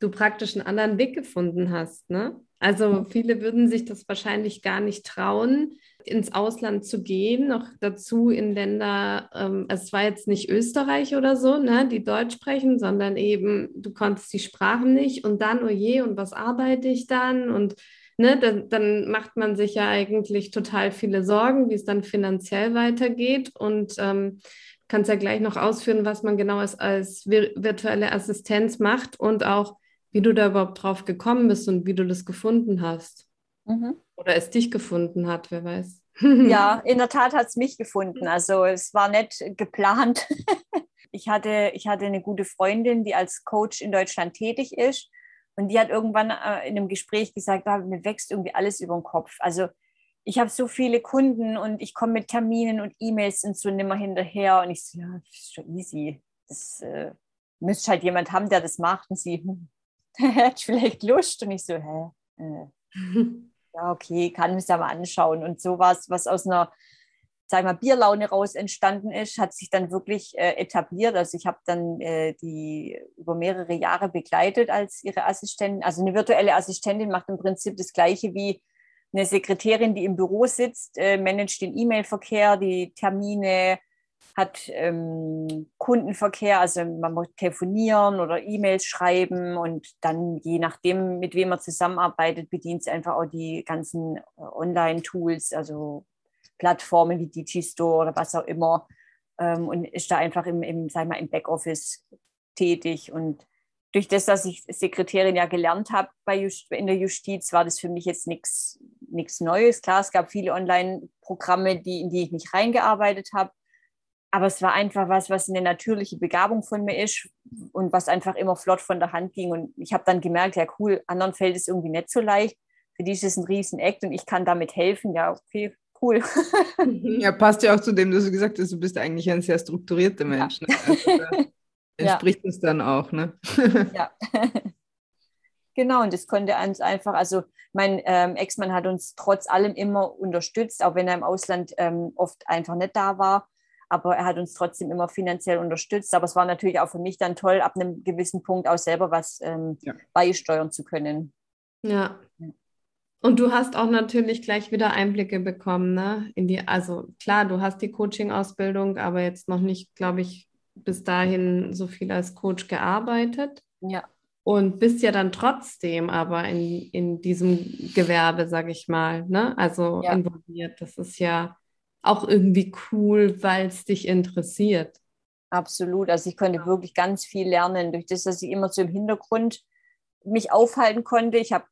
Speaker 1: du praktisch einen anderen Weg gefunden hast, ne? Also viele würden sich das wahrscheinlich gar nicht trauen, ins Ausland zu gehen, noch dazu in Länder, ähm, es war jetzt nicht Österreich oder so, ne, die Deutsch sprechen, sondern eben, du konntest die Sprachen nicht und dann, oh je, und was arbeite ich dann? Und ne, dann, dann macht man sich ja eigentlich total viele Sorgen, wie es dann finanziell weitergeht. Und ähm, kannst ja gleich noch ausführen, was man genau als, als virtuelle Assistenz macht und auch wie du da überhaupt drauf gekommen bist und wie du das gefunden hast. Mhm. Oder es dich gefunden hat, wer weiß.
Speaker 3: ja, in der Tat hat es mich gefunden. Also es war nicht geplant. ich, hatte, ich hatte eine gute Freundin, die als Coach in Deutschland tätig ist. Und die hat irgendwann äh, in einem Gespräch gesagt, ah, mir wächst irgendwie alles über den Kopf. Also ich habe so viele Kunden und ich komme mit Terminen und E-Mails und so nimmer hinterher. Und ich so, ja, das ist schon easy. Das äh, müsste halt jemand haben, der das macht. Und sie, hm, hätte vielleicht Lust. Und ich so, hä? Äh, ja, okay, kann mich ja mal anschauen. Und sowas, was aus einer, sag mal, Bierlaune raus entstanden ist, hat sich dann wirklich äh, etabliert. Also ich habe dann äh, die über mehrere Jahre begleitet als ihre Assistentin. Also eine virtuelle Assistentin macht im Prinzip das Gleiche wie eine Sekretärin, die im Büro sitzt, äh, managt den E-Mail-Verkehr, die Termine, hat ähm, Kundenverkehr, also man muss telefonieren oder E-Mails schreiben und dann je nachdem, mit wem man zusammenarbeitet, bedient es einfach auch die ganzen äh, Online-Tools, also Plattformen wie Digistore oder was auch immer ähm, und ist da einfach im, im, sag mal, im Backoffice tätig und durch das, dass ich Sekretärin ja gelernt habe in der Justiz, war das für mich jetzt nichts Neues. Klar, es gab viele Online-Programme, die, in die ich nicht reingearbeitet habe. Aber es war einfach was, was eine natürliche Begabung von mir ist und was einfach immer flott von der Hand ging. Und ich habe dann gemerkt, ja cool, anderen fällt es irgendwie nicht so leicht. Für die ist es ein riesen Act und ich kann damit helfen. Ja, okay, cool.
Speaker 2: ja, passt ja auch zu dem, dass du gesagt hast, du bist eigentlich ein sehr strukturierter Mensch. Ja. Ne? Also, entspricht ja. es dann auch, ne? ja.
Speaker 3: genau, und das konnte uns einfach, also mein ähm, Ex-Mann hat uns trotz allem immer unterstützt, auch wenn er im Ausland ähm, oft einfach nicht da war. Aber er hat uns trotzdem immer finanziell unterstützt. Aber es war natürlich auch für mich dann toll, ab einem gewissen Punkt auch selber was ähm, ja. beisteuern zu können.
Speaker 1: Ja. Und du hast auch natürlich gleich wieder Einblicke bekommen, ne? In die, also klar, du hast die Coaching-Ausbildung, aber jetzt noch nicht, glaube ich, bis dahin so viel als Coach gearbeitet.
Speaker 3: Ja.
Speaker 1: Und bist ja dann trotzdem aber in, in diesem Gewerbe, sage ich mal, ne? Also ja. involviert. Das ist ja auch irgendwie cool, weil es dich interessiert.
Speaker 3: Absolut. Also ich konnte wirklich ganz viel lernen, durch das, dass ich immer so im Hintergrund mich aufhalten konnte. Ich habe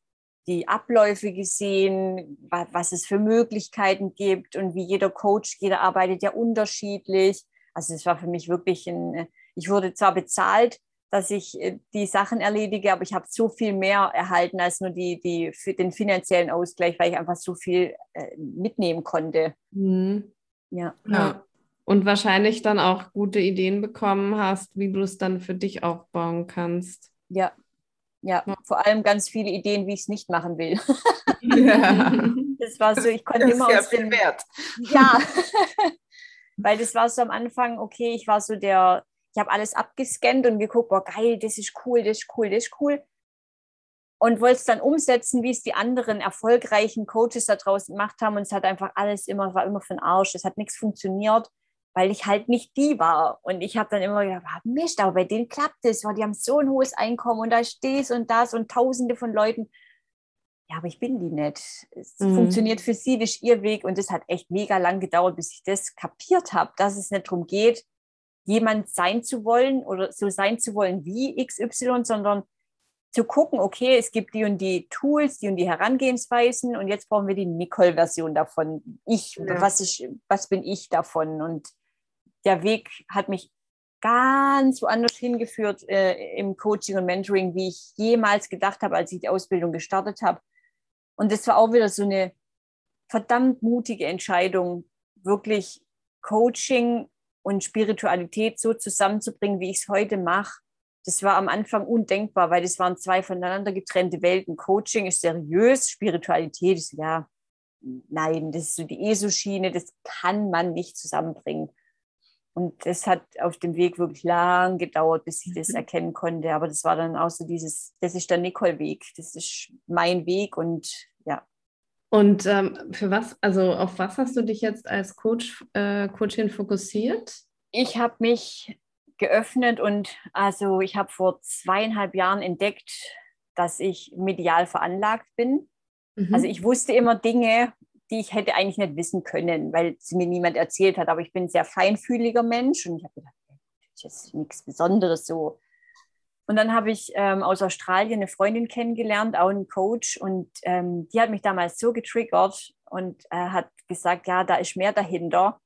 Speaker 3: die Abläufe gesehen, was es für Möglichkeiten gibt und wie jeder Coach, jeder arbeitet ja unterschiedlich. Also es war für mich wirklich ein, ich wurde zwar bezahlt, dass ich äh, die Sachen erledige, aber ich habe so viel mehr erhalten als nur die, die für den finanziellen Ausgleich, weil ich einfach so viel äh, mitnehmen konnte.
Speaker 1: Mhm. Ja. ja. Und wahrscheinlich dann auch gute Ideen bekommen hast, wie du es dann für dich aufbauen kannst.
Speaker 3: Ja, ja, ja. vor allem ganz viele Ideen, wie ich es nicht machen will. Ja. Das war so, ich konnte immer aus dem Wert. Ja, Weil das war so am Anfang, okay, ich war so der, ich habe alles abgescannt und geguckt, boah, geil, das ist cool, das ist cool, das ist cool. Und wollte es dann umsetzen, wie es die anderen erfolgreichen Coaches da draußen gemacht haben. Und es hat einfach alles immer, war immer für den Arsch. Es hat nichts funktioniert, weil ich halt nicht die war. Und ich habe dann immer gedacht, ah, Mist, aber bei denen klappt es, weil die haben so ein hohes Einkommen und da steht und das und tausende von Leuten ja, aber ich bin die nicht. Es mhm. funktioniert für sie, das ist ihr Weg. Und es hat echt mega lang gedauert, bis ich das kapiert habe, dass es nicht darum geht, jemand sein zu wollen oder so sein zu wollen wie XY, sondern zu gucken, okay, es gibt die und die Tools, die und die Herangehensweisen und jetzt brauchen wir die Nicole-Version davon. Ich, ja. was, ich, was bin ich davon? Und der Weg hat mich ganz woanders hingeführt äh, im Coaching und Mentoring, wie ich jemals gedacht habe, als ich die Ausbildung gestartet habe. Und das war auch wieder so eine verdammt mutige Entscheidung, wirklich Coaching und Spiritualität so zusammenzubringen, wie ich es heute mache. Das war am Anfang undenkbar, weil das waren zwei voneinander getrennte Welten. Coaching ist seriös, Spiritualität ist ja, nein, das ist so die ESO-Schiene, das kann man nicht zusammenbringen. Und das hat auf dem Weg wirklich lang gedauert, bis ich das mhm. erkennen konnte. Aber das war dann auch so dieses, das ist der Nicole-Weg, das ist mein Weg und ja.
Speaker 1: Und ähm, für was, also auf was hast du dich jetzt als Coach, äh, Coachin fokussiert?
Speaker 3: Ich habe mich geöffnet und also ich habe vor zweieinhalb Jahren entdeckt, dass ich medial veranlagt bin. Mhm. Also ich wusste immer Dinge, die ich hätte eigentlich nicht wissen können, weil sie mir niemand erzählt hat. Aber ich bin ein sehr feinfühliger Mensch und ich habe gedacht, das ist nichts Besonderes so. Und dann habe ich ähm, aus Australien eine Freundin kennengelernt, auch einen Coach, und ähm, die hat mich damals so getriggert und äh, hat gesagt, ja, da ist mehr dahinter.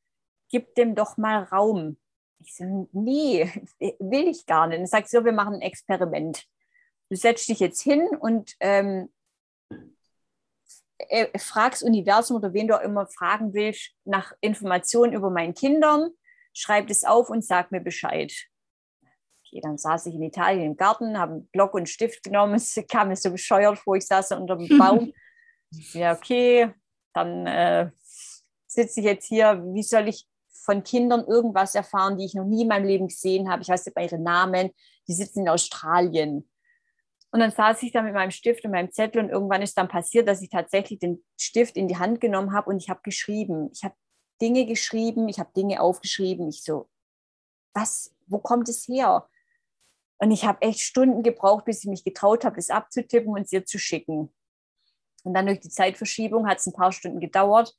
Speaker 3: Gib dem doch mal Raum. Ich so, nee, will ich gar nicht. Und sagt so, wir machen ein Experiment. du setzt dich jetzt hin und ähm, äh, fragst Universum oder wen du auch immer fragen willst nach Informationen über meinen Kindern, schreib das auf und sag mir Bescheid. Okay, dann saß ich in Italien im Garten, habe einen Block und Stift genommen, es kam mir so bescheuert vor, ich saß unter dem Baum. ja, okay, dann äh, sitze ich jetzt hier, wie soll ich von Kindern irgendwas erfahren, die ich noch nie in meinem Leben gesehen habe. Ich weiß nicht bei ihren Namen, die sitzen in Australien. Und dann saß ich da mit meinem Stift und meinem Zettel und irgendwann ist dann passiert, dass ich tatsächlich den Stift in die Hand genommen habe und ich habe geschrieben. Ich habe Dinge geschrieben, ich habe Dinge aufgeschrieben. Ich so, was, wo kommt es her? Und ich habe echt Stunden gebraucht, bis ich mich getraut habe, das abzutippen und es ihr zu schicken. Und dann durch die Zeitverschiebung hat es ein paar Stunden gedauert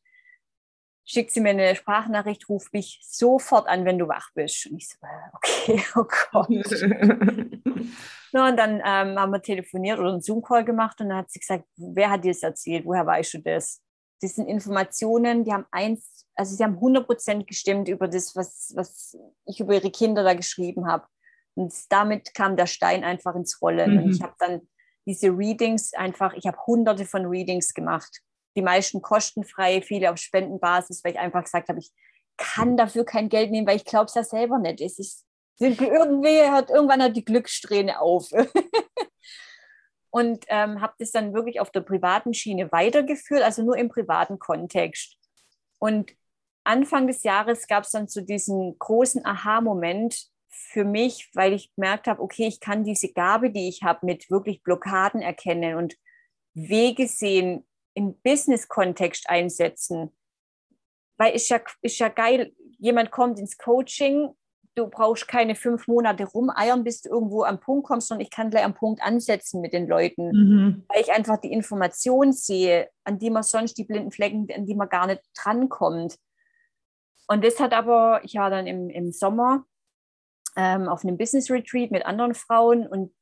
Speaker 3: schickt sie mir eine Sprachnachricht, ruf mich sofort an, wenn du wach bist. Und ich so, äh, okay, oh Gott. no, und dann ähm, haben wir telefoniert oder einen Zoom-Call gemacht und dann hat sie gesagt, wer hat dir das erzählt? Woher weißt du das? Das sind Informationen, die haben eins, also sie haben 100 Prozent gestimmt über das, was, was ich über ihre Kinder da geschrieben habe. Und damit kam der Stein einfach ins Rollen. Mhm. Und ich habe dann diese Readings einfach, ich habe hunderte von Readings gemacht die meisten kostenfrei, viele auf Spendenbasis, weil ich einfach gesagt habe, ich kann dafür kein Geld nehmen, weil ich glaube es ja selber nicht. Es ist irgendwie hat irgendwann hat die Glückssträhne auf. und ähm, habe das dann wirklich auf der privaten Schiene weitergeführt, also nur im privaten Kontext. Und Anfang des Jahres gab es dann so diesen großen Aha-Moment für mich, weil ich gemerkt habe, okay, ich kann diese Gabe, die ich habe, mit wirklich Blockaden erkennen und Wege sehen, im Business-Kontext einsetzen. Weil ist ja, ist ja geil, jemand kommt ins Coaching, du brauchst keine fünf Monate rumeiern, bis du irgendwo am Punkt kommst, sondern ich kann gleich am Punkt ansetzen mit den Leuten, mhm. weil ich einfach die Information sehe, an die man sonst die blinden Flecken, an die man gar nicht drankommt. Und das hat aber, ich war dann im, im Sommer ähm, auf einem Business Retreat mit anderen Frauen und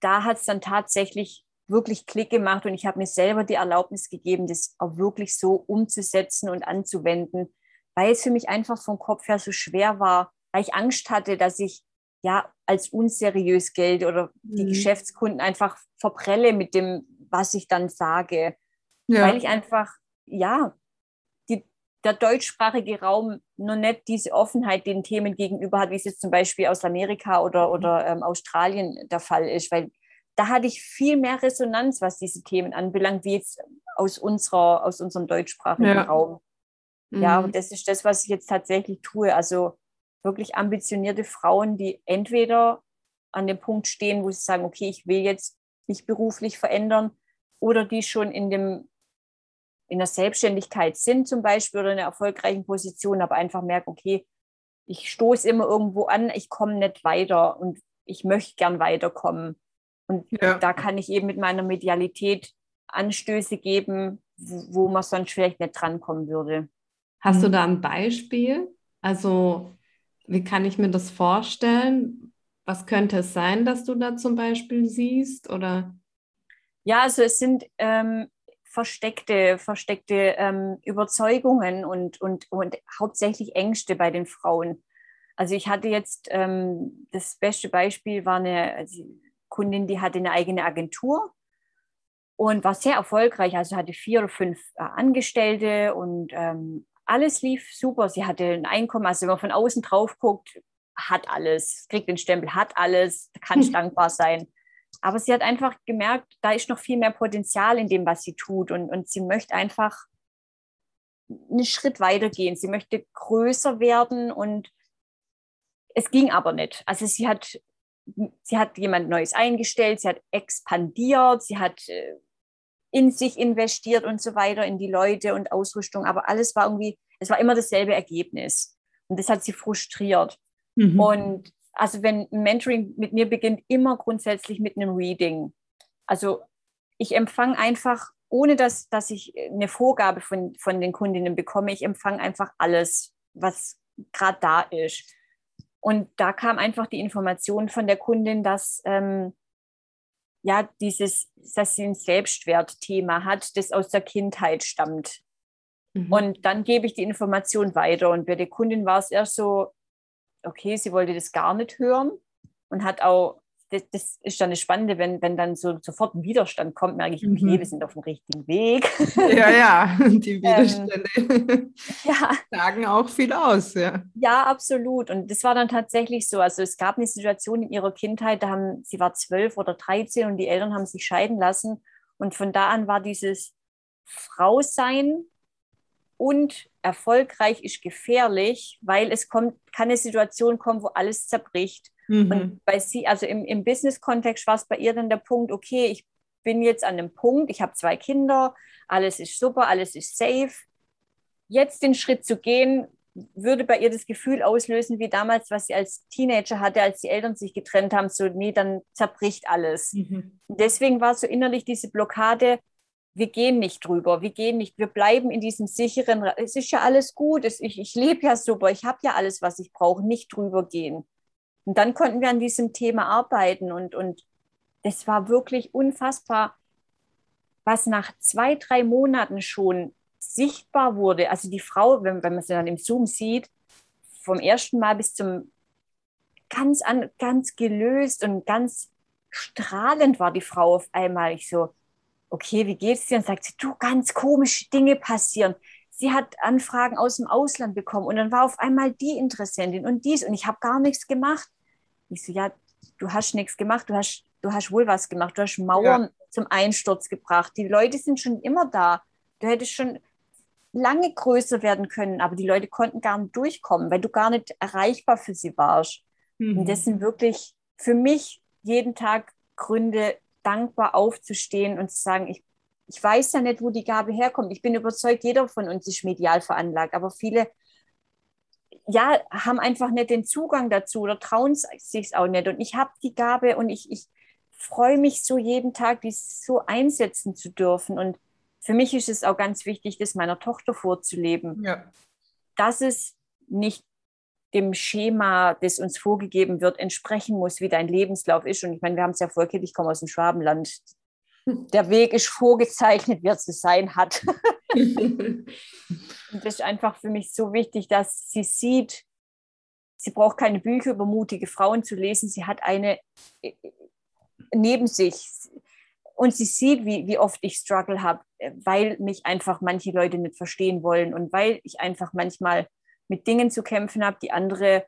Speaker 3: da hat es dann tatsächlich wirklich Klick gemacht und ich habe mir selber die Erlaubnis gegeben, das auch wirklich so umzusetzen und anzuwenden, weil es für mich einfach vom Kopf her so schwer war, weil ich Angst hatte, dass ich ja als unseriös gelte oder die mhm. Geschäftskunden einfach verprelle mit dem, was ich dann sage. Ja. Weil ich einfach, ja, die, der deutschsprachige Raum noch nicht diese Offenheit den Themen gegenüber hat, wie es jetzt zum Beispiel aus Amerika oder, oder ähm, Australien der Fall ist, weil da hatte ich viel mehr Resonanz, was diese Themen anbelangt, wie jetzt aus, unserer, aus unserem deutschsprachigen ja. Raum. Mhm. Ja, und das ist das, was ich jetzt tatsächlich tue. Also wirklich ambitionierte Frauen, die entweder an dem Punkt stehen, wo sie sagen, okay, ich will jetzt mich beruflich verändern, oder die schon in dem in der Selbstständigkeit sind zum Beispiel oder in einer erfolgreichen Position, aber einfach merken, okay, ich stoße immer irgendwo an, ich komme nicht weiter und ich möchte gern weiterkommen. Und ja. da kann ich eben mit meiner Medialität Anstöße geben, wo man sonst vielleicht nicht drankommen würde.
Speaker 1: Hast du mhm. da ein Beispiel? Also, wie kann ich mir das vorstellen? Was könnte es sein, dass du da zum Beispiel siehst? Oder?
Speaker 3: Ja, also es sind ähm, versteckte, versteckte ähm, Überzeugungen und, und, und hauptsächlich Ängste bei den Frauen. Also ich hatte jetzt, ähm, das beste Beispiel war eine, also Kundin, die hatte eine eigene Agentur und war sehr erfolgreich. Also hatte vier oder fünf äh, Angestellte und ähm, alles lief super. Sie hatte ein Einkommen, also wenn man von außen drauf guckt, hat alles, kriegt den Stempel, hat alles, kann hm. dankbar sein. Aber sie hat einfach gemerkt, da ist noch viel mehr Potenzial in dem, was sie tut. Und, und sie möchte einfach einen Schritt weiter gehen. Sie möchte größer werden und es ging aber nicht. Also sie hat sie hat jemand Neues eingestellt, sie hat expandiert, sie hat äh, in sich investiert und so weiter, in die Leute und Ausrüstung, aber alles war irgendwie, es war immer dasselbe Ergebnis. Und das hat sie frustriert. Mhm. Und also wenn Mentoring mit mir beginnt, immer grundsätzlich mit einem Reading. Also ich empfange einfach, ohne dass, dass ich eine Vorgabe von, von den Kundinnen bekomme, ich empfange einfach alles, was gerade da ist. Und da kam einfach die Information von der Kundin, dass ähm, ja dieses, dass sie ein Selbstwertthema hat, das aus der Kindheit stammt. Mhm. Und dann gebe ich die Information weiter. Und bei der Kundin war es erst so, okay, sie wollte das gar nicht hören und hat auch das, das, ist dann das Spannende, wenn, wenn dann so sofort ein Widerstand kommt, merke ich, okay, mhm. wir sind auf dem richtigen Weg.
Speaker 2: Ja, ja, die ähm, Widerstände ähm, ja. sagen auch viel aus. Ja.
Speaker 3: ja, absolut. Und das war dann tatsächlich so. Also es gab eine Situation in ihrer Kindheit, da haben, sie war zwölf oder dreizehn und die Eltern haben sich scheiden lassen. Und von da an war dieses Frausein und erfolgreich ist gefährlich, weil es kommt, kann eine Situation kommen, wo alles zerbricht. Mhm. Und bei sie, also im, im Business-Kontext war es bei ihr dann der Punkt, okay, ich bin jetzt an dem Punkt, ich habe zwei Kinder, alles ist super, alles ist safe. Jetzt den Schritt zu gehen, würde bei ihr das Gefühl auslösen, wie damals, was sie als Teenager hatte, als die Eltern sich getrennt haben, so, nee, dann zerbricht alles. Mhm. Deswegen war so innerlich diese Blockade, wir gehen nicht drüber, wir gehen nicht, wir bleiben in diesem sicheren, es ist ja alles gut, es, ich, ich lebe ja super, ich habe ja alles, was ich brauche, nicht drüber gehen. Und dann konnten wir an diesem Thema arbeiten und, und das war wirklich unfassbar, was nach zwei, drei Monaten schon sichtbar wurde. Also die Frau, wenn, wenn man sie dann im Zoom sieht, vom ersten Mal bis zum ganz, an, ganz gelöst und ganz strahlend war die Frau auf einmal. Ich so, okay, wie geht's dir? Und sagt sie, du, ganz komische Dinge passieren. Sie hat Anfragen aus dem Ausland bekommen und dann war auf einmal die Interessentin und dies und ich habe gar nichts gemacht. Ich so, ja, du hast nichts gemacht, du hast, du hast wohl was gemacht, du hast Mauern ja. zum Einsturz gebracht. Die Leute sind schon immer da. Du hättest schon lange größer werden können, aber die Leute konnten gar nicht durchkommen, weil du gar nicht erreichbar für sie warst. Mhm. Und das sind wirklich für mich jeden Tag Gründe, dankbar aufzustehen und zu sagen, ich, ich weiß ja nicht, wo die Gabe herkommt. Ich bin überzeugt, jeder von uns ist medial veranlagt, aber viele ja, haben einfach nicht den Zugang dazu oder trauen sich auch nicht. Und ich habe die Gabe und ich, ich freue mich so jeden Tag, dies so einsetzen zu dürfen. Und für mich ist es auch ganz wichtig, das meiner Tochter vorzuleben. Ja. Dass es nicht dem Schema, das uns vorgegeben wird, entsprechen muss, wie dein Lebenslauf ist. Und ich meine, wir haben es ja vorgegeben, ich komme aus dem Schwabenland. Der Weg ist vorgezeichnet, wie er zu sein hat. Das ist einfach für mich so wichtig, dass sie sieht, sie braucht keine Bücher über mutige Frauen zu lesen. Sie hat eine äh, neben sich. Und sie sieht, wie, wie oft ich Struggle habe, weil mich einfach manche Leute nicht verstehen wollen und weil ich einfach manchmal mit Dingen zu kämpfen habe, die andere,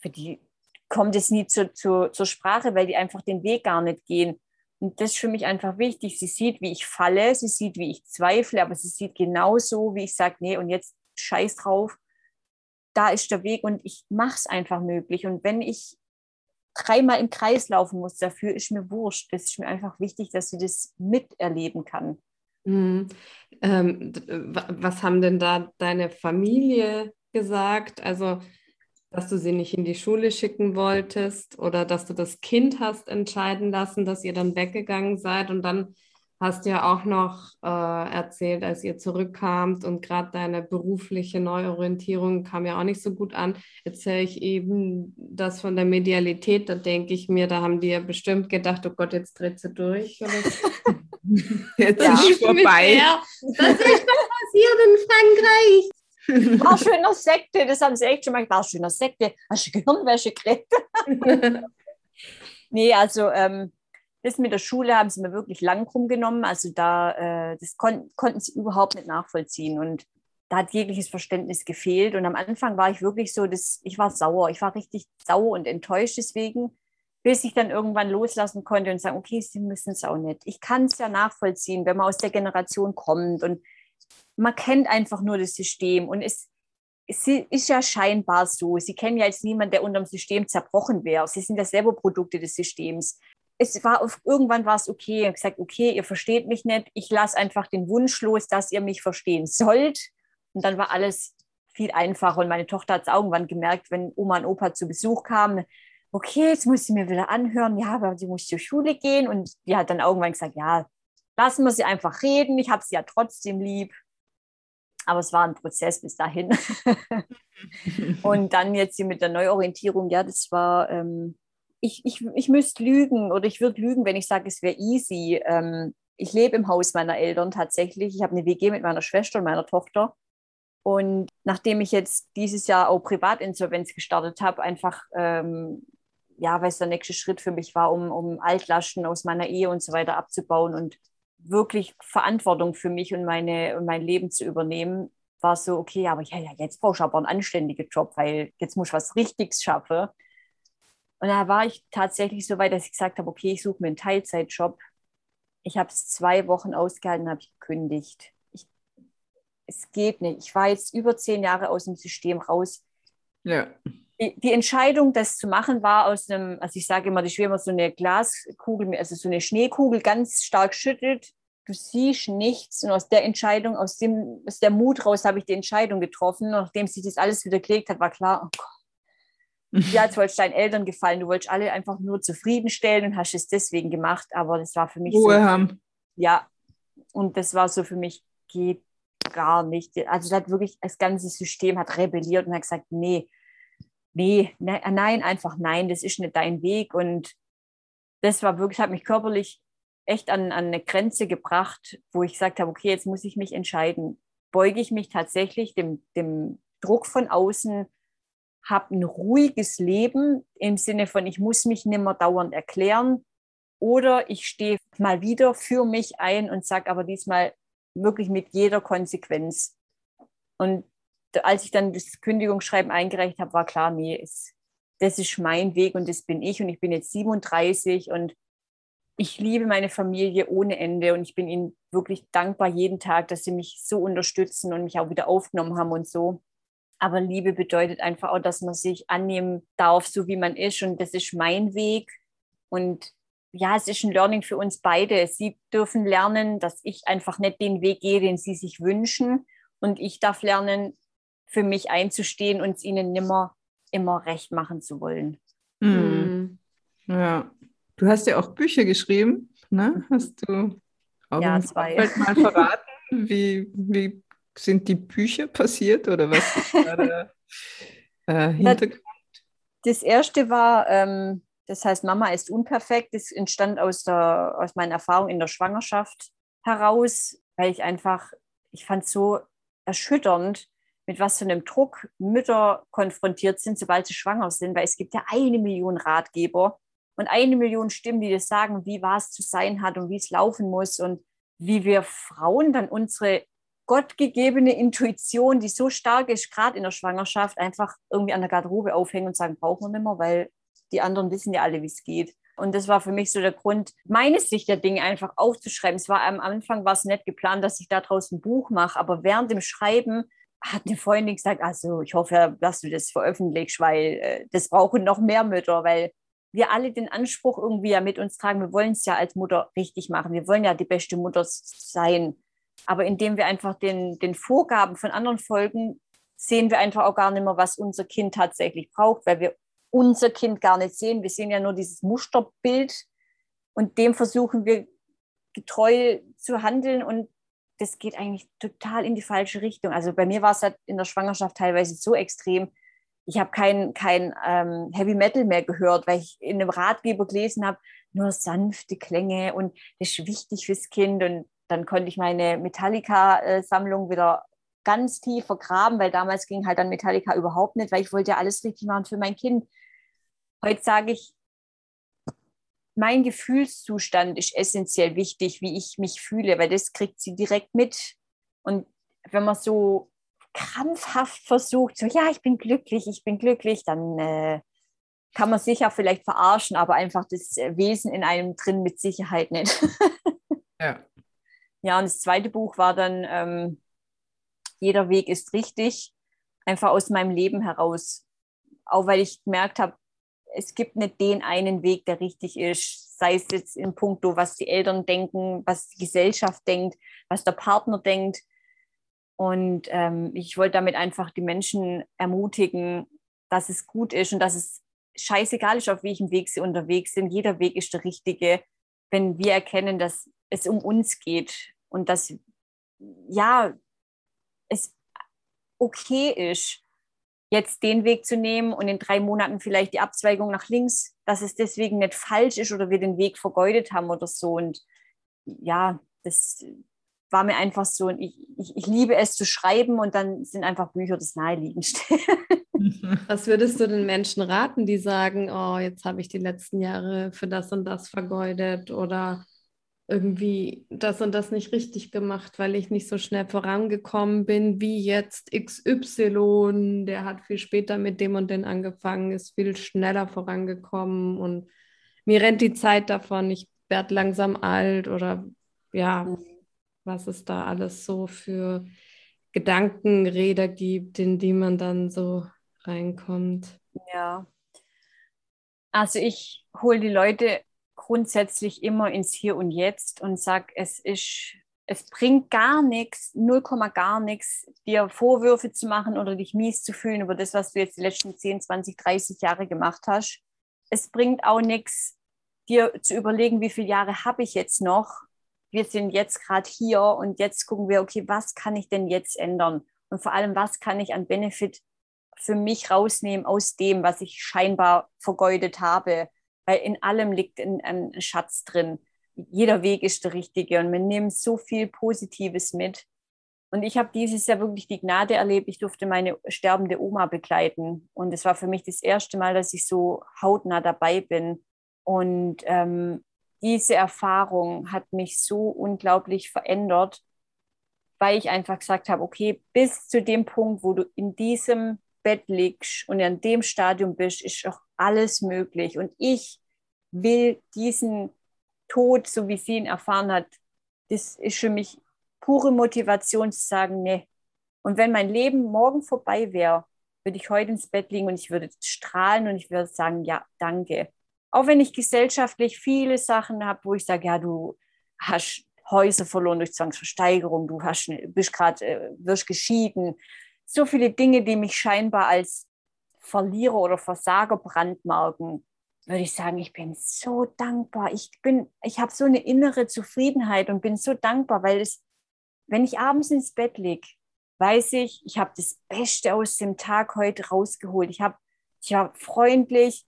Speaker 3: für die kommt es nie zu, zu, zur Sprache, weil die einfach den Weg gar nicht gehen. Und das ist für mich einfach wichtig. Sie sieht, wie ich falle, sie sieht, wie ich zweifle, aber sie sieht genauso, wie ich sage, nee, und jetzt scheiß drauf. Da ist der Weg und ich mache es einfach möglich. Und wenn ich dreimal im Kreis laufen muss, dafür ist mir wurscht. Das ist mir einfach wichtig, dass sie das miterleben kann.
Speaker 1: Mhm. Ähm, was haben denn da deine Familie gesagt? Also, dass du sie nicht in die Schule schicken wolltest oder dass du das Kind hast entscheiden lassen, dass ihr dann weggegangen seid und dann hast du ja auch noch äh, erzählt, als ihr zurückkamt und gerade deine berufliche Neuorientierung kam ja auch nicht so gut an. Erzähle ich eben das von der Medialität, da denke ich mir, da haben die ja bestimmt gedacht, oh Gott, jetzt dreht sie durch.
Speaker 2: jetzt ja. ist vorbei.
Speaker 1: Das ist was passiert in Frankreich.
Speaker 3: War schöner Sekte, das haben sie echt schon mal gesagt. War schöner Sekte, hast du Gehirnwäsche gekriegt? nee, also ähm, das mit der Schule haben sie mir wirklich lang rumgenommen. Also da, äh, das kon konnten sie überhaupt nicht nachvollziehen. Und da hat jegliches Verständnis gefehlt. Und am Anfang war ich wirklich so, dass ich war sauer. Ich war richtig sauer und enttäuscht deswegen, bis ich dann irgendwann loslassen konnte und sagen, okay, sie müssen es auch nicht. Ich kann es ja nachvollziehen, wenn man aus der Generation kommt und man kennt einfach nur das System und es, es ist ja scheinbar so. Sie kennen ja jetzt niemanden, der unter dem System zerbrochen wäre. Sie sind ja selber Produkte des Systems. Es war auf, irgendwann war es okay. Ich habe gesagt, okay, ihr versteht mich nicht. Ich lasse einfach den Wunsch los, dass ihr mich verstehen sollt. Und dann war alles viel einfacher. Und meine Tochter hat es irgendwann gemerkt, wenn Oma und Opa zu Besuch kamen, okay, jetzt muss sie mir wieder anhören, ja, aber sie muss zur Schule gehen. Und die hat dann irgendwann gesagt, ja, lassen wir sie einfach reden. Ich habe sie ja trotzdem lieb. Aber es war ein Prozess bis dahin. und dann jetzt hier mit der Neuorientierung, ja, das war, ähm, ich, ich, ich müsste lügen oder ich würde lügen, wenn ich sage, es wäre easy. Ähm, ich lebe im Haus meiner Eltern tatsächlich. Ich habe eine WG mit meiner Schwester und meiner Tochter. Und nachdem ich jetzt dieses Jahr auch Privatinsolvenz gestartet habe, einfach ähm, ja, weil es der nächste Schritt für mich war, um, um Altlasten aus meiner Ehe und so weiter abzubauen und wirklich Verantwortung für mich und, meine, mein Leben zu übernehmen, war so, okay, aber ja, ja, jetzt brauchst du aber einen anständigen Job, weil jetzt muss ich was Richtiges schaffen. Und da war ich tatsächlich so weit, dass ich gesagt habe, okay, ich suche mir einen Teilzeitjob. Ich habe es zwei Wochen ausgehalten, habe ich gekündigt. Ich, es geht nicht. Ich war jetzt über zehn Jahre aus dem System raus.
Speaker 2: Ja.
Speaker 3: Die, die Entscheidung, das zu machen, war aus einem, also ich sage immer, die schwimmen so eine Glaskugel, also so eine Schneekugel ganz stark schüttelt. Du siehst nichts. Und aus der Entscheidung, aus, dem, aus der Mut raus habe ich die Entscheidung getroffen. Nachdem sich das alles wieder gelegt hat, war klar, oh Gott, ja, jetzt wolltest deinen Eltern gefallen, du wolltest alle einfach nur zufriedenstellen und hast es deswegen gemacht, aber das war für mich
Speaker 2: Ruhe
Speaker 3: so,
Speaker 2: haben.
Speaker 3: Ja, und das war so für mich, geht gar nicht. Also das hat wirklich, das ganze System hat rebelliert und hat gesagt, nee, nee, ne, nein, einfach nein, das ist nicht dein Weg und das war wirklich, hat mich körperlich echt an, an eine Grenze gebracht, wo ich gesagt habe, okay, jetzt muss ich mich entscheiden. Beuge ich mich tatsächlich dem, dem Druck von außen, habe ein ruhiges Leben im Sinne von, ich muss mich nicht mehr dauernd erklären oder ich stehe mal wieder für mich ein und sage aber diesmal wirklich mit jeder Konsequenz. Und als ich dann das Kündigungsschreiben eingereicht habe, war klar, nee, es, das ist mein Weg und das bin ich und ich bin jetzt 37 und ich liebe meine Familie ohne Ende und ich bin ihnen wirklich dankbar jeden Tag, dass sie mich so unterstützen und mich auch wieder aufgenommen haben und so. Aber Liebe bedeutet einfach auch, dass man sich annehmen darf, so wie man ist. Und das ist mein Weg. Und ja, es ist ein Learning für uns beide. Sie dürfen lernen, dass ich einfach nicht den Weg gehe, den sie sich wünschen. Und ich darf lernen, für mich einzustehen und es ihnen nimmer immer recht machen zu wollen.
Speaker 2: Mhm. Ja. Du hast ja auch Bücher geschrieben, ne? Hast du auch
Speaker 3: ja, zwei.
Speaker 2: mal verraten, wie, wie sind die Bücher passiert oder was ist da der äh, Hintergrund?
Speaker 3: Das erste war, ähm, das heißt, Mama ist unperfekt. Das entstand aus, der, aus meinen Erfahrungen in der Schwangerschaft heraus, weil ich einfach, ich fand es so erschütternd, mit was für einem Druck Mütter konfrontiert sind, sobald sie schwanger sind, weil es gibt ja eine Million Ratgeber und eine Million Stimmen, die das sagen, wie was zu sein hat und wie es laufen muss und wie wir Frauen dann unsere gottgegebene Intuition, die so stark ist, gerade in der Schwangerschaft, einfach irgendwie an der Garderobe aufhängen und sagen, brauchen wir nicht mehr, weil die anderen wissen ja alle, wie es geht. Und das war für mich so der Grund, meine Sicht der Dinge einfach aufzuschreiben. Es war am Anfang war es nicht geplant, dass ich da draußen ein Buch mache, aber während dem Schreiben hat eine Freundin gesagt, also ich hoffe, dass du das veröffentlichst, weil äh, das brauchen noch mehr Mütter, weil wir alle den Anspruch irgendwie ja mit uns tragen, wir wollen es ja als Mutter richtig machen, wir wollen ja die beste Mutter sein. Aber indem wir einfach den, den Vorgaben von anderen folgen, sehen wir einfach auch gar nicht mehr, was unser Kind tatsächlich braucht, weil wir unser Kind gar nicht sehen. Wir sehen ja nur dieses Musterbild und dem versuchen wir getreu zu handeln und das geht eigentlich total in die falsche Richtung. Also bei mir war es halt in der Schwangerschaft teilweise so extrem. Ich habe kein, kein ähm, Heavy Metal mehr gehört, weil ich in einem Ratgeber gelesen habe, nur sanfte Klänge und das ist wichtig fürs Kind. Und dann konnte ich meine Metallica-Sammlung wieder ganz tief vergraben, weil damals ging halt dann Metallica überhaupt nicht, weil ich wollte ja alles richtig machen für mein Kind. Heute sage ich, mein Gefühlszustand ist essentiell wichtig, wie ich mich fühle, weil das kriegt sie direkt mit. Und wenn man so krampfhaft versucht, so ja, ich bin glücklich, ich bin glücklich, dann äh, kann man sich ja vielleicht verarschen, aber einfach das Wesen in einem drin mit Sicherheit nicht.
Speaker 2: ja.
Speaker 3: Ja, und das zweite Buch war dann ähm, Jeder Weg ist richtig, einfach aus meinem Leben heraus. Auch weil ich gemerkt habe, es gibt nicht den einen Weg, der richtig ist, sei es jetzt in puncto, was die Eltern denken, was die Gesellschaft denkt, was der Partner denkt. Und ähm, ich wollte damit einfach die Menschen ermutigen, dass es gut ist und dass es scheißegal ist, auf welchem Weg sie unterwegs sind. Jeder Weg ist der richtige, wenn wir erkennen, dass es um uns geht und dass ja es okay ist, jetzt den Weg zu nehmen und in drei Monaten vielleicht die Abzweigung nach links, dass es deswegen nicht falsch ist oder wir den Weg vergeudet haben oder so. Und ja, das, war mir einfach so, ich, ich, ich liebe es zu schreiben und dann sind einfach Bücher das naheliegendste.
Speaker 1: Was würdest du den Menschen raten, die sagen, oh, jetzt habe ich die letzten Jahre für das und das vergeudet oder irgendwie das und das nicht richtig gemacht, weil ich nicht so schnell vorangekommen bin wie jetzt XY, der hat viel später mit dem und den angefangen, ist viel schneller vorangekommen und mir rennt die Zeit davon, ich werde langsam alt oder ja, was es da alles so für Gedankenräder gibt, in die man dann so reinkommt.
Speaker 3: Ja. Also ich hole die Leute grundsätzlich immer ins Hier und Jetzt und sage, es ist, es bringt gar nichts, 0, gar nichts, dir Vorwürfe zu machen oder dich mies zu fühlen über das, was du jetzt die letzten 10, 20, 30 Jahre gemacht hast. Es bringt auch nichts, dir zu überlegen, wie viele Jahre habe ich jetzt noch. Wir sind jetzt gerade hier und jetzt gucken wir, okay, was kann ich denn jetzt ändern? Und vor allem, was kann ich an Benefit für mich rausnehmen aus dem, was ich scheinbar vergeudet habe? Weil in allem liegt ein, ein Schatz drin. Jeder Weg ist der richtige und wir nehmen so viel Positives mit. Und ich habe dieses Jahr wirklich die Gnade erlebt, ich durfte meine sterbende Oma begleiten. Und es war für mich das erste Mal, dass ich so hautnah dabei bin. Und ähm, diese Erfahrung hat mich so unglaublich verändert, weil ich einfach gesagt habe, okay, bis zu dem Punkt, wo du in diesem Bett liegst und in dem Stadium bist, ist auch alles möglich. Und ich will diesen Tod, so wie sie ihn erfahren hat, das ist für mich pure Motivation zu sagen, nee. Und wenn mein Leben morgen vorbei wäre, würde ich heute ins Bett liegen und ich würde strahlen und ich würde sagen, ja, danke. Auch wenn ich gesellschaftlich viele Sachen habe, wo ich sage, ja, du hast Häuser verloren durch Zwangsversteigerung, du hast, bist gerade, äh, wirst geschieden. So viele Dinge, die mich scheinbar als Verlierer oder Versager brandmarken, würde ich sagen, ich bin so dankbar. Ich bin, ich habe so eine innere Zufriedenheit und bin so dankbar, weil es, wenn ich abends ins Bett liege, weiß ich, ich habe das Beste aus dem Tag heute rausgeholt. Ich habe, ich war freundlich,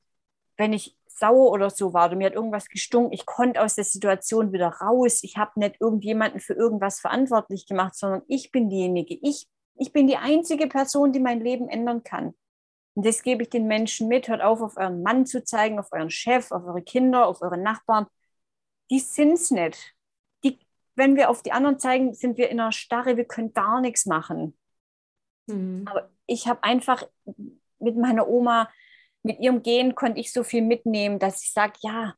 Speaker 3: wenn ich sauer oder so war oder mir hat irgendwas gestunken, ich konnte aus der Situation wieder raus. Ich habe nicht irgendjemanden für irgendwas verantwortlich gemacht, sondern ich bin diejenige. Ich, ich bin die einzige Person, die mein Leben ändern kann. Und das gebe ich den Menschen mit. Hört auf, auf euren Mann zu zeigen, auf euren Chef, auf eure Kinder, auf eure Nachbarn. Die sind es nicht. Die, wenn wir auf die anderen zeigen, sind wir in einer Starre, wir können gar nichts machen. Mhm. Aber ich habe einfach mit meiner Oma, mit ihrem Gehen konnte ich so viel mitnehmen, dass ich sage, ja,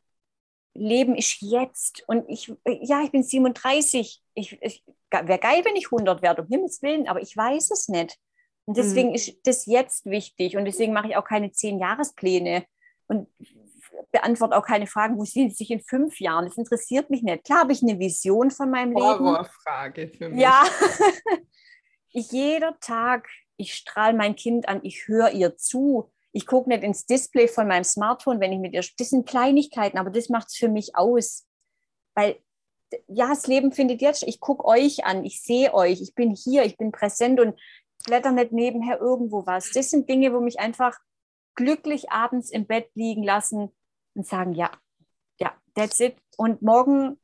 Speaker 3: Leben ist jetzt. Und ich, ja, ich bin 37. Ich, ich wäre geil, wenn ich 100 werde, um Himmels Willen, aber ich weiß es nicht. Und deswegen mhm. ist das jetzt wichtig und deswegen mache ich auch keine zehn Jahrespläne und beantworte auch keine Fragen, wo sehen Sie sich in fünf Jahren? Das interessiert mich nicht. Klar habe ich eine Vision von meinem Leben.
Speaker 2: Horrorfrage für mich.
Speaker 3: Ja, ich jeder Tag, ich strahle mein Kind an, ich höre ihr zu. Ich gucke nicht ins Display von meinem Smartphone, wenn ich mit ihr. Das sind Kleinigkeiten, aber das macht es für mich aus. Weil ja, das Leben findet jetzt, ich gucke euch an, ich sehe euch, ich bin hier, ich bin präsent und blätter nicht nebenher irgendwo was. Das sind Dinge, wo mich einfach glücklich abends im Bett liegen lassen und sagen, ja, ja, that's it. Und morgen,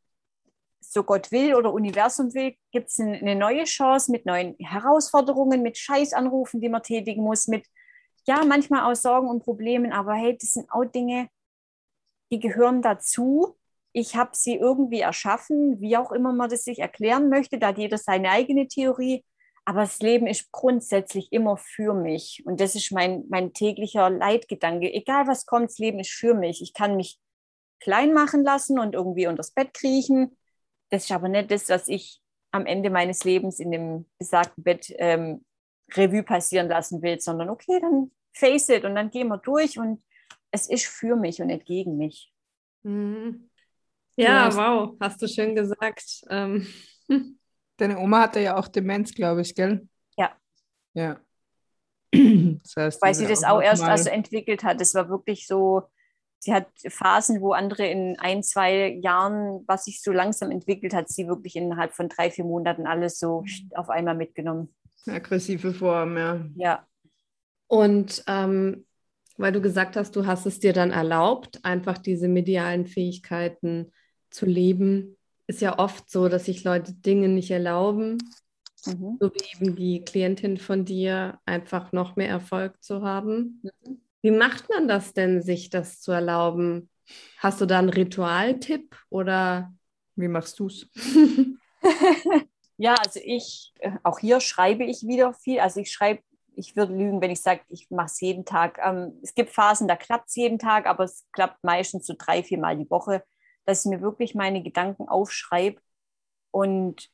Speaker 3: so Gott will oder Universum will, gibt es eine neue Chance mit neuen Herausforderungen, mit Scheißanrufen, die man tätigen muss, mit, ja, manchmal auch Sorgen und Problemen, aber hey, das sind auch Dinge, die gehören dazu. Ich habe sie irgendwie erschaffen, wie auch immer man das sich erklären möchte, da hat jeder seine eigene Theorie. Aber das Leben ist grundsätzlich immer für mich. Und das ist mein, mein täglicher Leitgedanke. Egal was kommt, das Leben ist für mich. Ich kann mich klein machen lassen und irgendwie unters Bett kriechen. Das ist aber nicht das, was ich am Ende meines Lebens in dem besagten Bett ähm, Revue passieren lassen will, sondern okay, dann face it und dann gehen wir durch und es ist für mich und nicht gegen mich.
Speaker 1: Mhm. Ja, wow, hast du schön gesagt. Ähm.
Speaker 2: Deine Oma hatte ja auch Demenz, glaube ich, gell?
Speaker 3: Ja.
Speaker 2: Ja.
Speaker 3: Das heißt, Weil sie das auch, auch erst also entwickelt hat. Es war wirklich so, sie hat Phasen, wo andere in ein, zwei Jahren, was sich so langsam entwickelt hat, sie wirklich innerhalb von drei, vier Monaten alles so mhm. auf einmal mitgenommen.
Speaker 2: Aggressive Form, ja.
Speaker 3: Ja.
Speaker 1: Und ähm, weil du gesagt hast, du hast es dir dann erlaubt, einfach diese medialen Fähigkeiten zu leben, ist ja oft so, dass sich Leute Dinge nicht erlauben, mhm. so wie eben die Klientin von dir, einfach noch mehr Erfolg zu haben. Mhm. Wie macht man das denn, sich das zu erlauben? Hast du da einen Ritualtipp oder
Speaker 2: wie machst du es?
Speaker 3: ja, also ich, äh, auch hier schreibe ich wieder viel. Also ich schreibe, ich würde lügen, wenn ich sage, ich mache es jeden Tag. Ähm, es gibt Phasen, da klappt es jeden Tag, aber es klappt meistens so drei, vier Mal die Woche, dass ich mir wirklich meine Gedanken aufschreibe. Und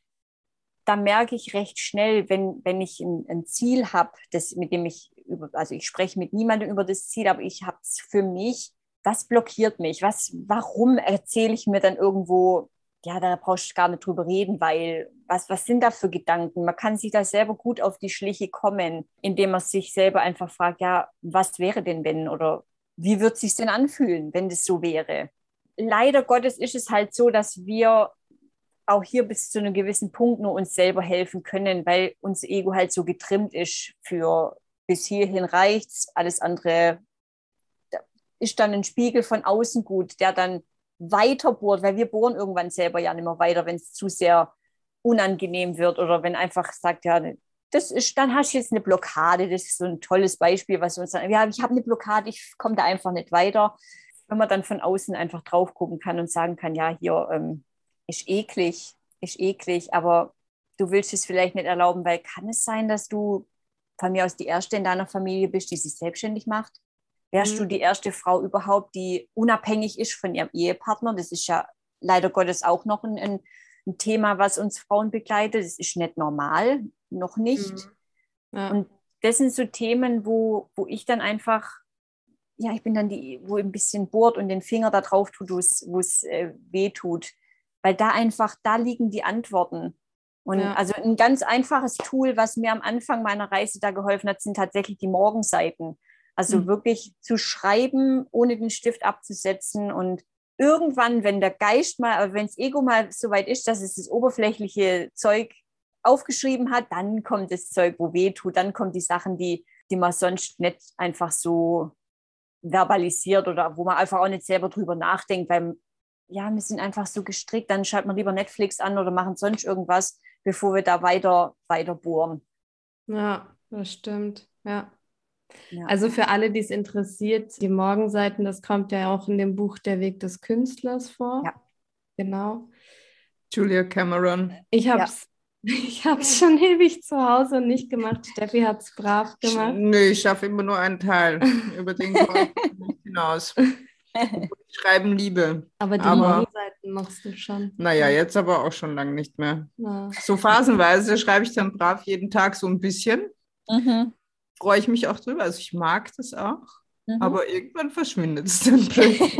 Speaker 3: da merke ich recht schnell, wenn, wenn ich ein, ein Ziel habe, mit dem ich über, also ich spreche mit niemandem über das Ziel, aber ich habe es für mich, was blockiert mich? Was, warum erzähle ich mir dann irgendwo, ja, da brauchst du gar nicht drüber reden, weil was, was sind da für Gedanken? Man kann sich da selber gut auf die Schliche kommen, indem man sich selber einfach fragt, ja, was wäre denn wenn oder wie wird es sich denn anfühlen, wenn das so wäre? Leider Gottes ist es halt so, dass wir auch hier bis zu einem gewissen Punkt nur uns selber helfen können, weil unser Ego halt so getrimmt ist für bis hierhin reicht's, alles andere ist dann ein Spiegel von außen gut, der dann weiter bohrt, weil wir bohren irgendwann selber ja nicht mehr weiter, wenn es zu sehr unangenehm wird oder wenn einfach sagt, ja, das ist, dann hast du jetzt eine Blockade, das ist so ein tolles Beispiel, was uns dann, ja, ich habe eine Blockade, ich komme da einfach nicht weiter. Wenn man dann von außen einfach drauf gucken kann und sagen kann, ja, hier ähm, ist eklig, ist eklig, aber du willst es vielleicht nicht erlauben, weil kann es sein, dass du von mir aus die erste in deiner Familie bist, die sich selbstständig macht? Wärst mhm. du die erste Frau überhaupt, die unabhängig ist von ihrem Ehepartner? Das ist ja leider Gottes auch noch ein, ein, ein Thema, was uns Frauen begleitet. Das ist nicht normal, noch nicht. Mhm. Ja. Und das sind so Themen, wo, wo ich dann einfach, ja, ich bin dann die, wo ein bisschen bohrt und den Finger da drauf tut, wo es äh, weh tut. Weil da einfach, da liegen die Antworten. Und ja. also ein ganz einfaches Tool, was mir am Anfang meiner Reise da geholfen hat, sind tatsächlich die Morgenseiten. Also mhm. wirklich zu schreiben, ohne den Stift abzusetzen und irgendwann, wenn der Geist mal, wenn das Ego mal so weit ist, dass es das oberflächliche Zeug aufgeschrieben hat, dann kommt das Zeug, wo weh tut, dann kommen die Sachen, die, die man sonst nicht einfach so verbalisiert oder wo man einfach auch nicht selber drüber nachdenkt, weil ja, wir sind einfach so gestrickt, dann schalten wir lieber Netflix an oder machen sonst irgendwas, bevor wir da weiter, weiter bohren.
Speaker 1: Ja, das stimmt. Ja. ja. Also für alle, die es interessiert, die Morgenseiten, das kommt ja auch in dem Buch Der Weg des Künstlers vor. Ja. Genau.
Speaker 2: Julia Cameron.
Speaker 1: Ich habe es ich schon ewig zu Hause nicht gemacht. Steffi hat es brav gemacht.
Speaker 2: Nö, ich schaffe immer nur einen Teil. Über den komme ich nicht hinaus. Schreiben Liebe.
Speaker 1: Aber die aber, Seiten machst du schon.
Speaker 2: Naja, jetzt aber auch schon lange nicht mehr. Ja. So phasenweise schreibe ich dann brav jeden Tag so ein bisschen. Mhm. Freue ich mich auch drüber. Also ich mag das auch. Mhm. Aber irgendwann verschwindet es dann plötzlich.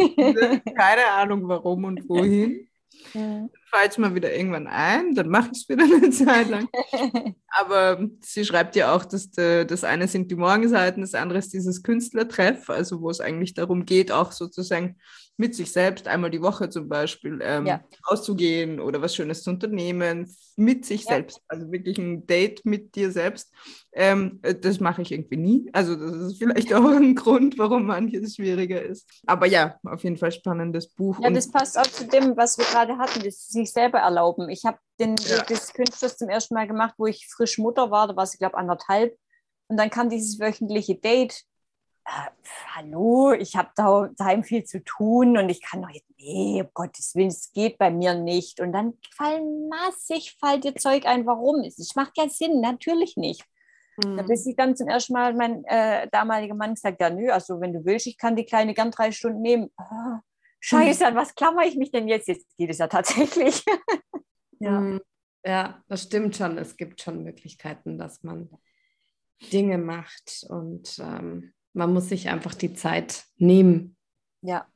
Speaker 2: Keine Ahnung warum und wohin. Mhm. Fällt es mal wieder irgendwann ein, dann mache ich es wieder eine Zeit lang. Aber sie schreibt ja auch, dass de, das eine sind die Morgenseiten, das andere ist dieses Künstlertreff, also wo es eigentlich darum geht, auch sozusagen mit sich selbst einmal die Woche zum Beispiel ähm, ja. rauszugehen oder was Schönes zu unternehmen, mit sich ja. selbst, also wirklich ein Date mit dir selbst. Ähm, äh, das mache ich irgendwie nie. Also das ist vielleicht auch ein Grund, warum manches schwieriger ist. Aber ja, auf jeden Fall spannendes Buch.
Speaker 3: Ja, das passt auch zu dem, was wir gerade hatten, das sich selber erlauben. Ich habe den ja. des Künstlers zum ersten Mal gemacht, wo ich frisch Mutter war, da war sie, glaube ich, anderthalb. Und dann kam dieses wöchentliche Date äh, hallo, ich habe da daheim viel zu tun und ich kann doch jetzt, nee, um Gottes Willen, es geht bei mir nicht. Und dann fallen massig, fällt dir Zeug ein, warum? Es macht ja Sinn, natürlich nicht. Mhm. Da bis ich dann zum ersten Mal mein äh, damaliger Mann gesagt, ja, nö, also wenn du willst, ich kann die Kleine gern drei Stunden nehmen. Oh, Scheiße, mhm. an was klammer ich mich denn jetzt? Jetzt geht es ja tatsächlich.
Speaker 1: ja. Mhm. ja, das stimmt schon. Es gibt schon Möglichkeiten, dass man Dinge macht und ähm, man muss sich einfach die Zeit nehmen.
Speaker 3: Ja.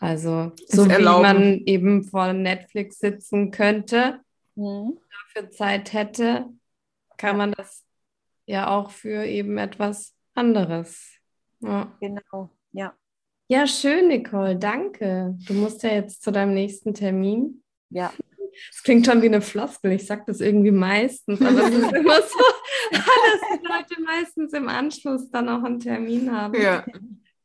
Speaker 1: Also, so wie man eben vor Netflix sitzen könnte, mhm. dafür Zeit hätte, kann man das ja auch für eben etwas anderes.
Speaker 3: Ja. Genau, ja.
Speaker 1: Ja, schön, Nicole, danke. Du musst ja jetzt zu deinem nächsten Termin.
Speaker 3: Ja.
Speaker 1: Es klingt schon wie eine Floskel, ich sage das irgendwie meistens, aber es ist immer so, dass die Leute meistens im Anschluss dann auch einen Termin haben.
Speaker 2: Ja.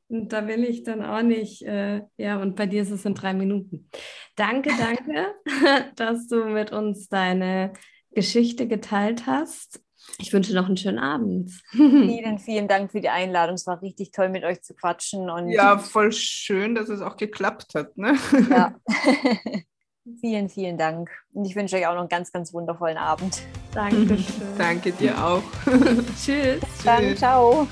Speaker 1: Und da will ich dann auch nicht, äh, ja, und bei dir ist es in drei Minuten. Danke, danke, dass du mit uns deine Geschichte geteilt hast. Ich wünsche noch einen schönen Abend.
Speaker 3: Vielen, vielen Dank für die Einladung. Es war richtig toll, mit euch zu quatschen. Und
Speaker 4: ja, voll schön, dass es auch geklappt hat. Ne?
Speaker 3: Ja. Vielen, vielen Dank. Und ich wünsche euch auch noch einen ganz, ganz wundervollen Abend.
Speaker 1: Dankeschön.
Speaker 4: Danke dir auch.
Speaker 1: Tschüss.
Speaker 3: Dann, ciao.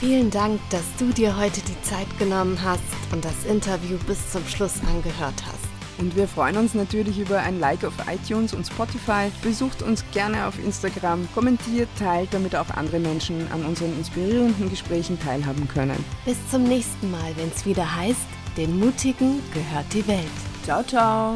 Speaker 1: Vielen Dank, dass du dir heute die Zeit genommen hast und das Interview bis zum Schluss angehört hast.
Speaker 4: Und wir freuen uns natürlich über ein Like auf iTunes und Spotify. Besucht uns gerne auf Instagram, kommentiert, teilt, damit auch andere Menschen an unseren inspirierenden Gesprächen teilhaben können.
Speaker 1: Bis zum nächsten Mal, wenn es wieder heißt, den Mutigen gehört die Welt.
Speaker 4: Ciao, ciao.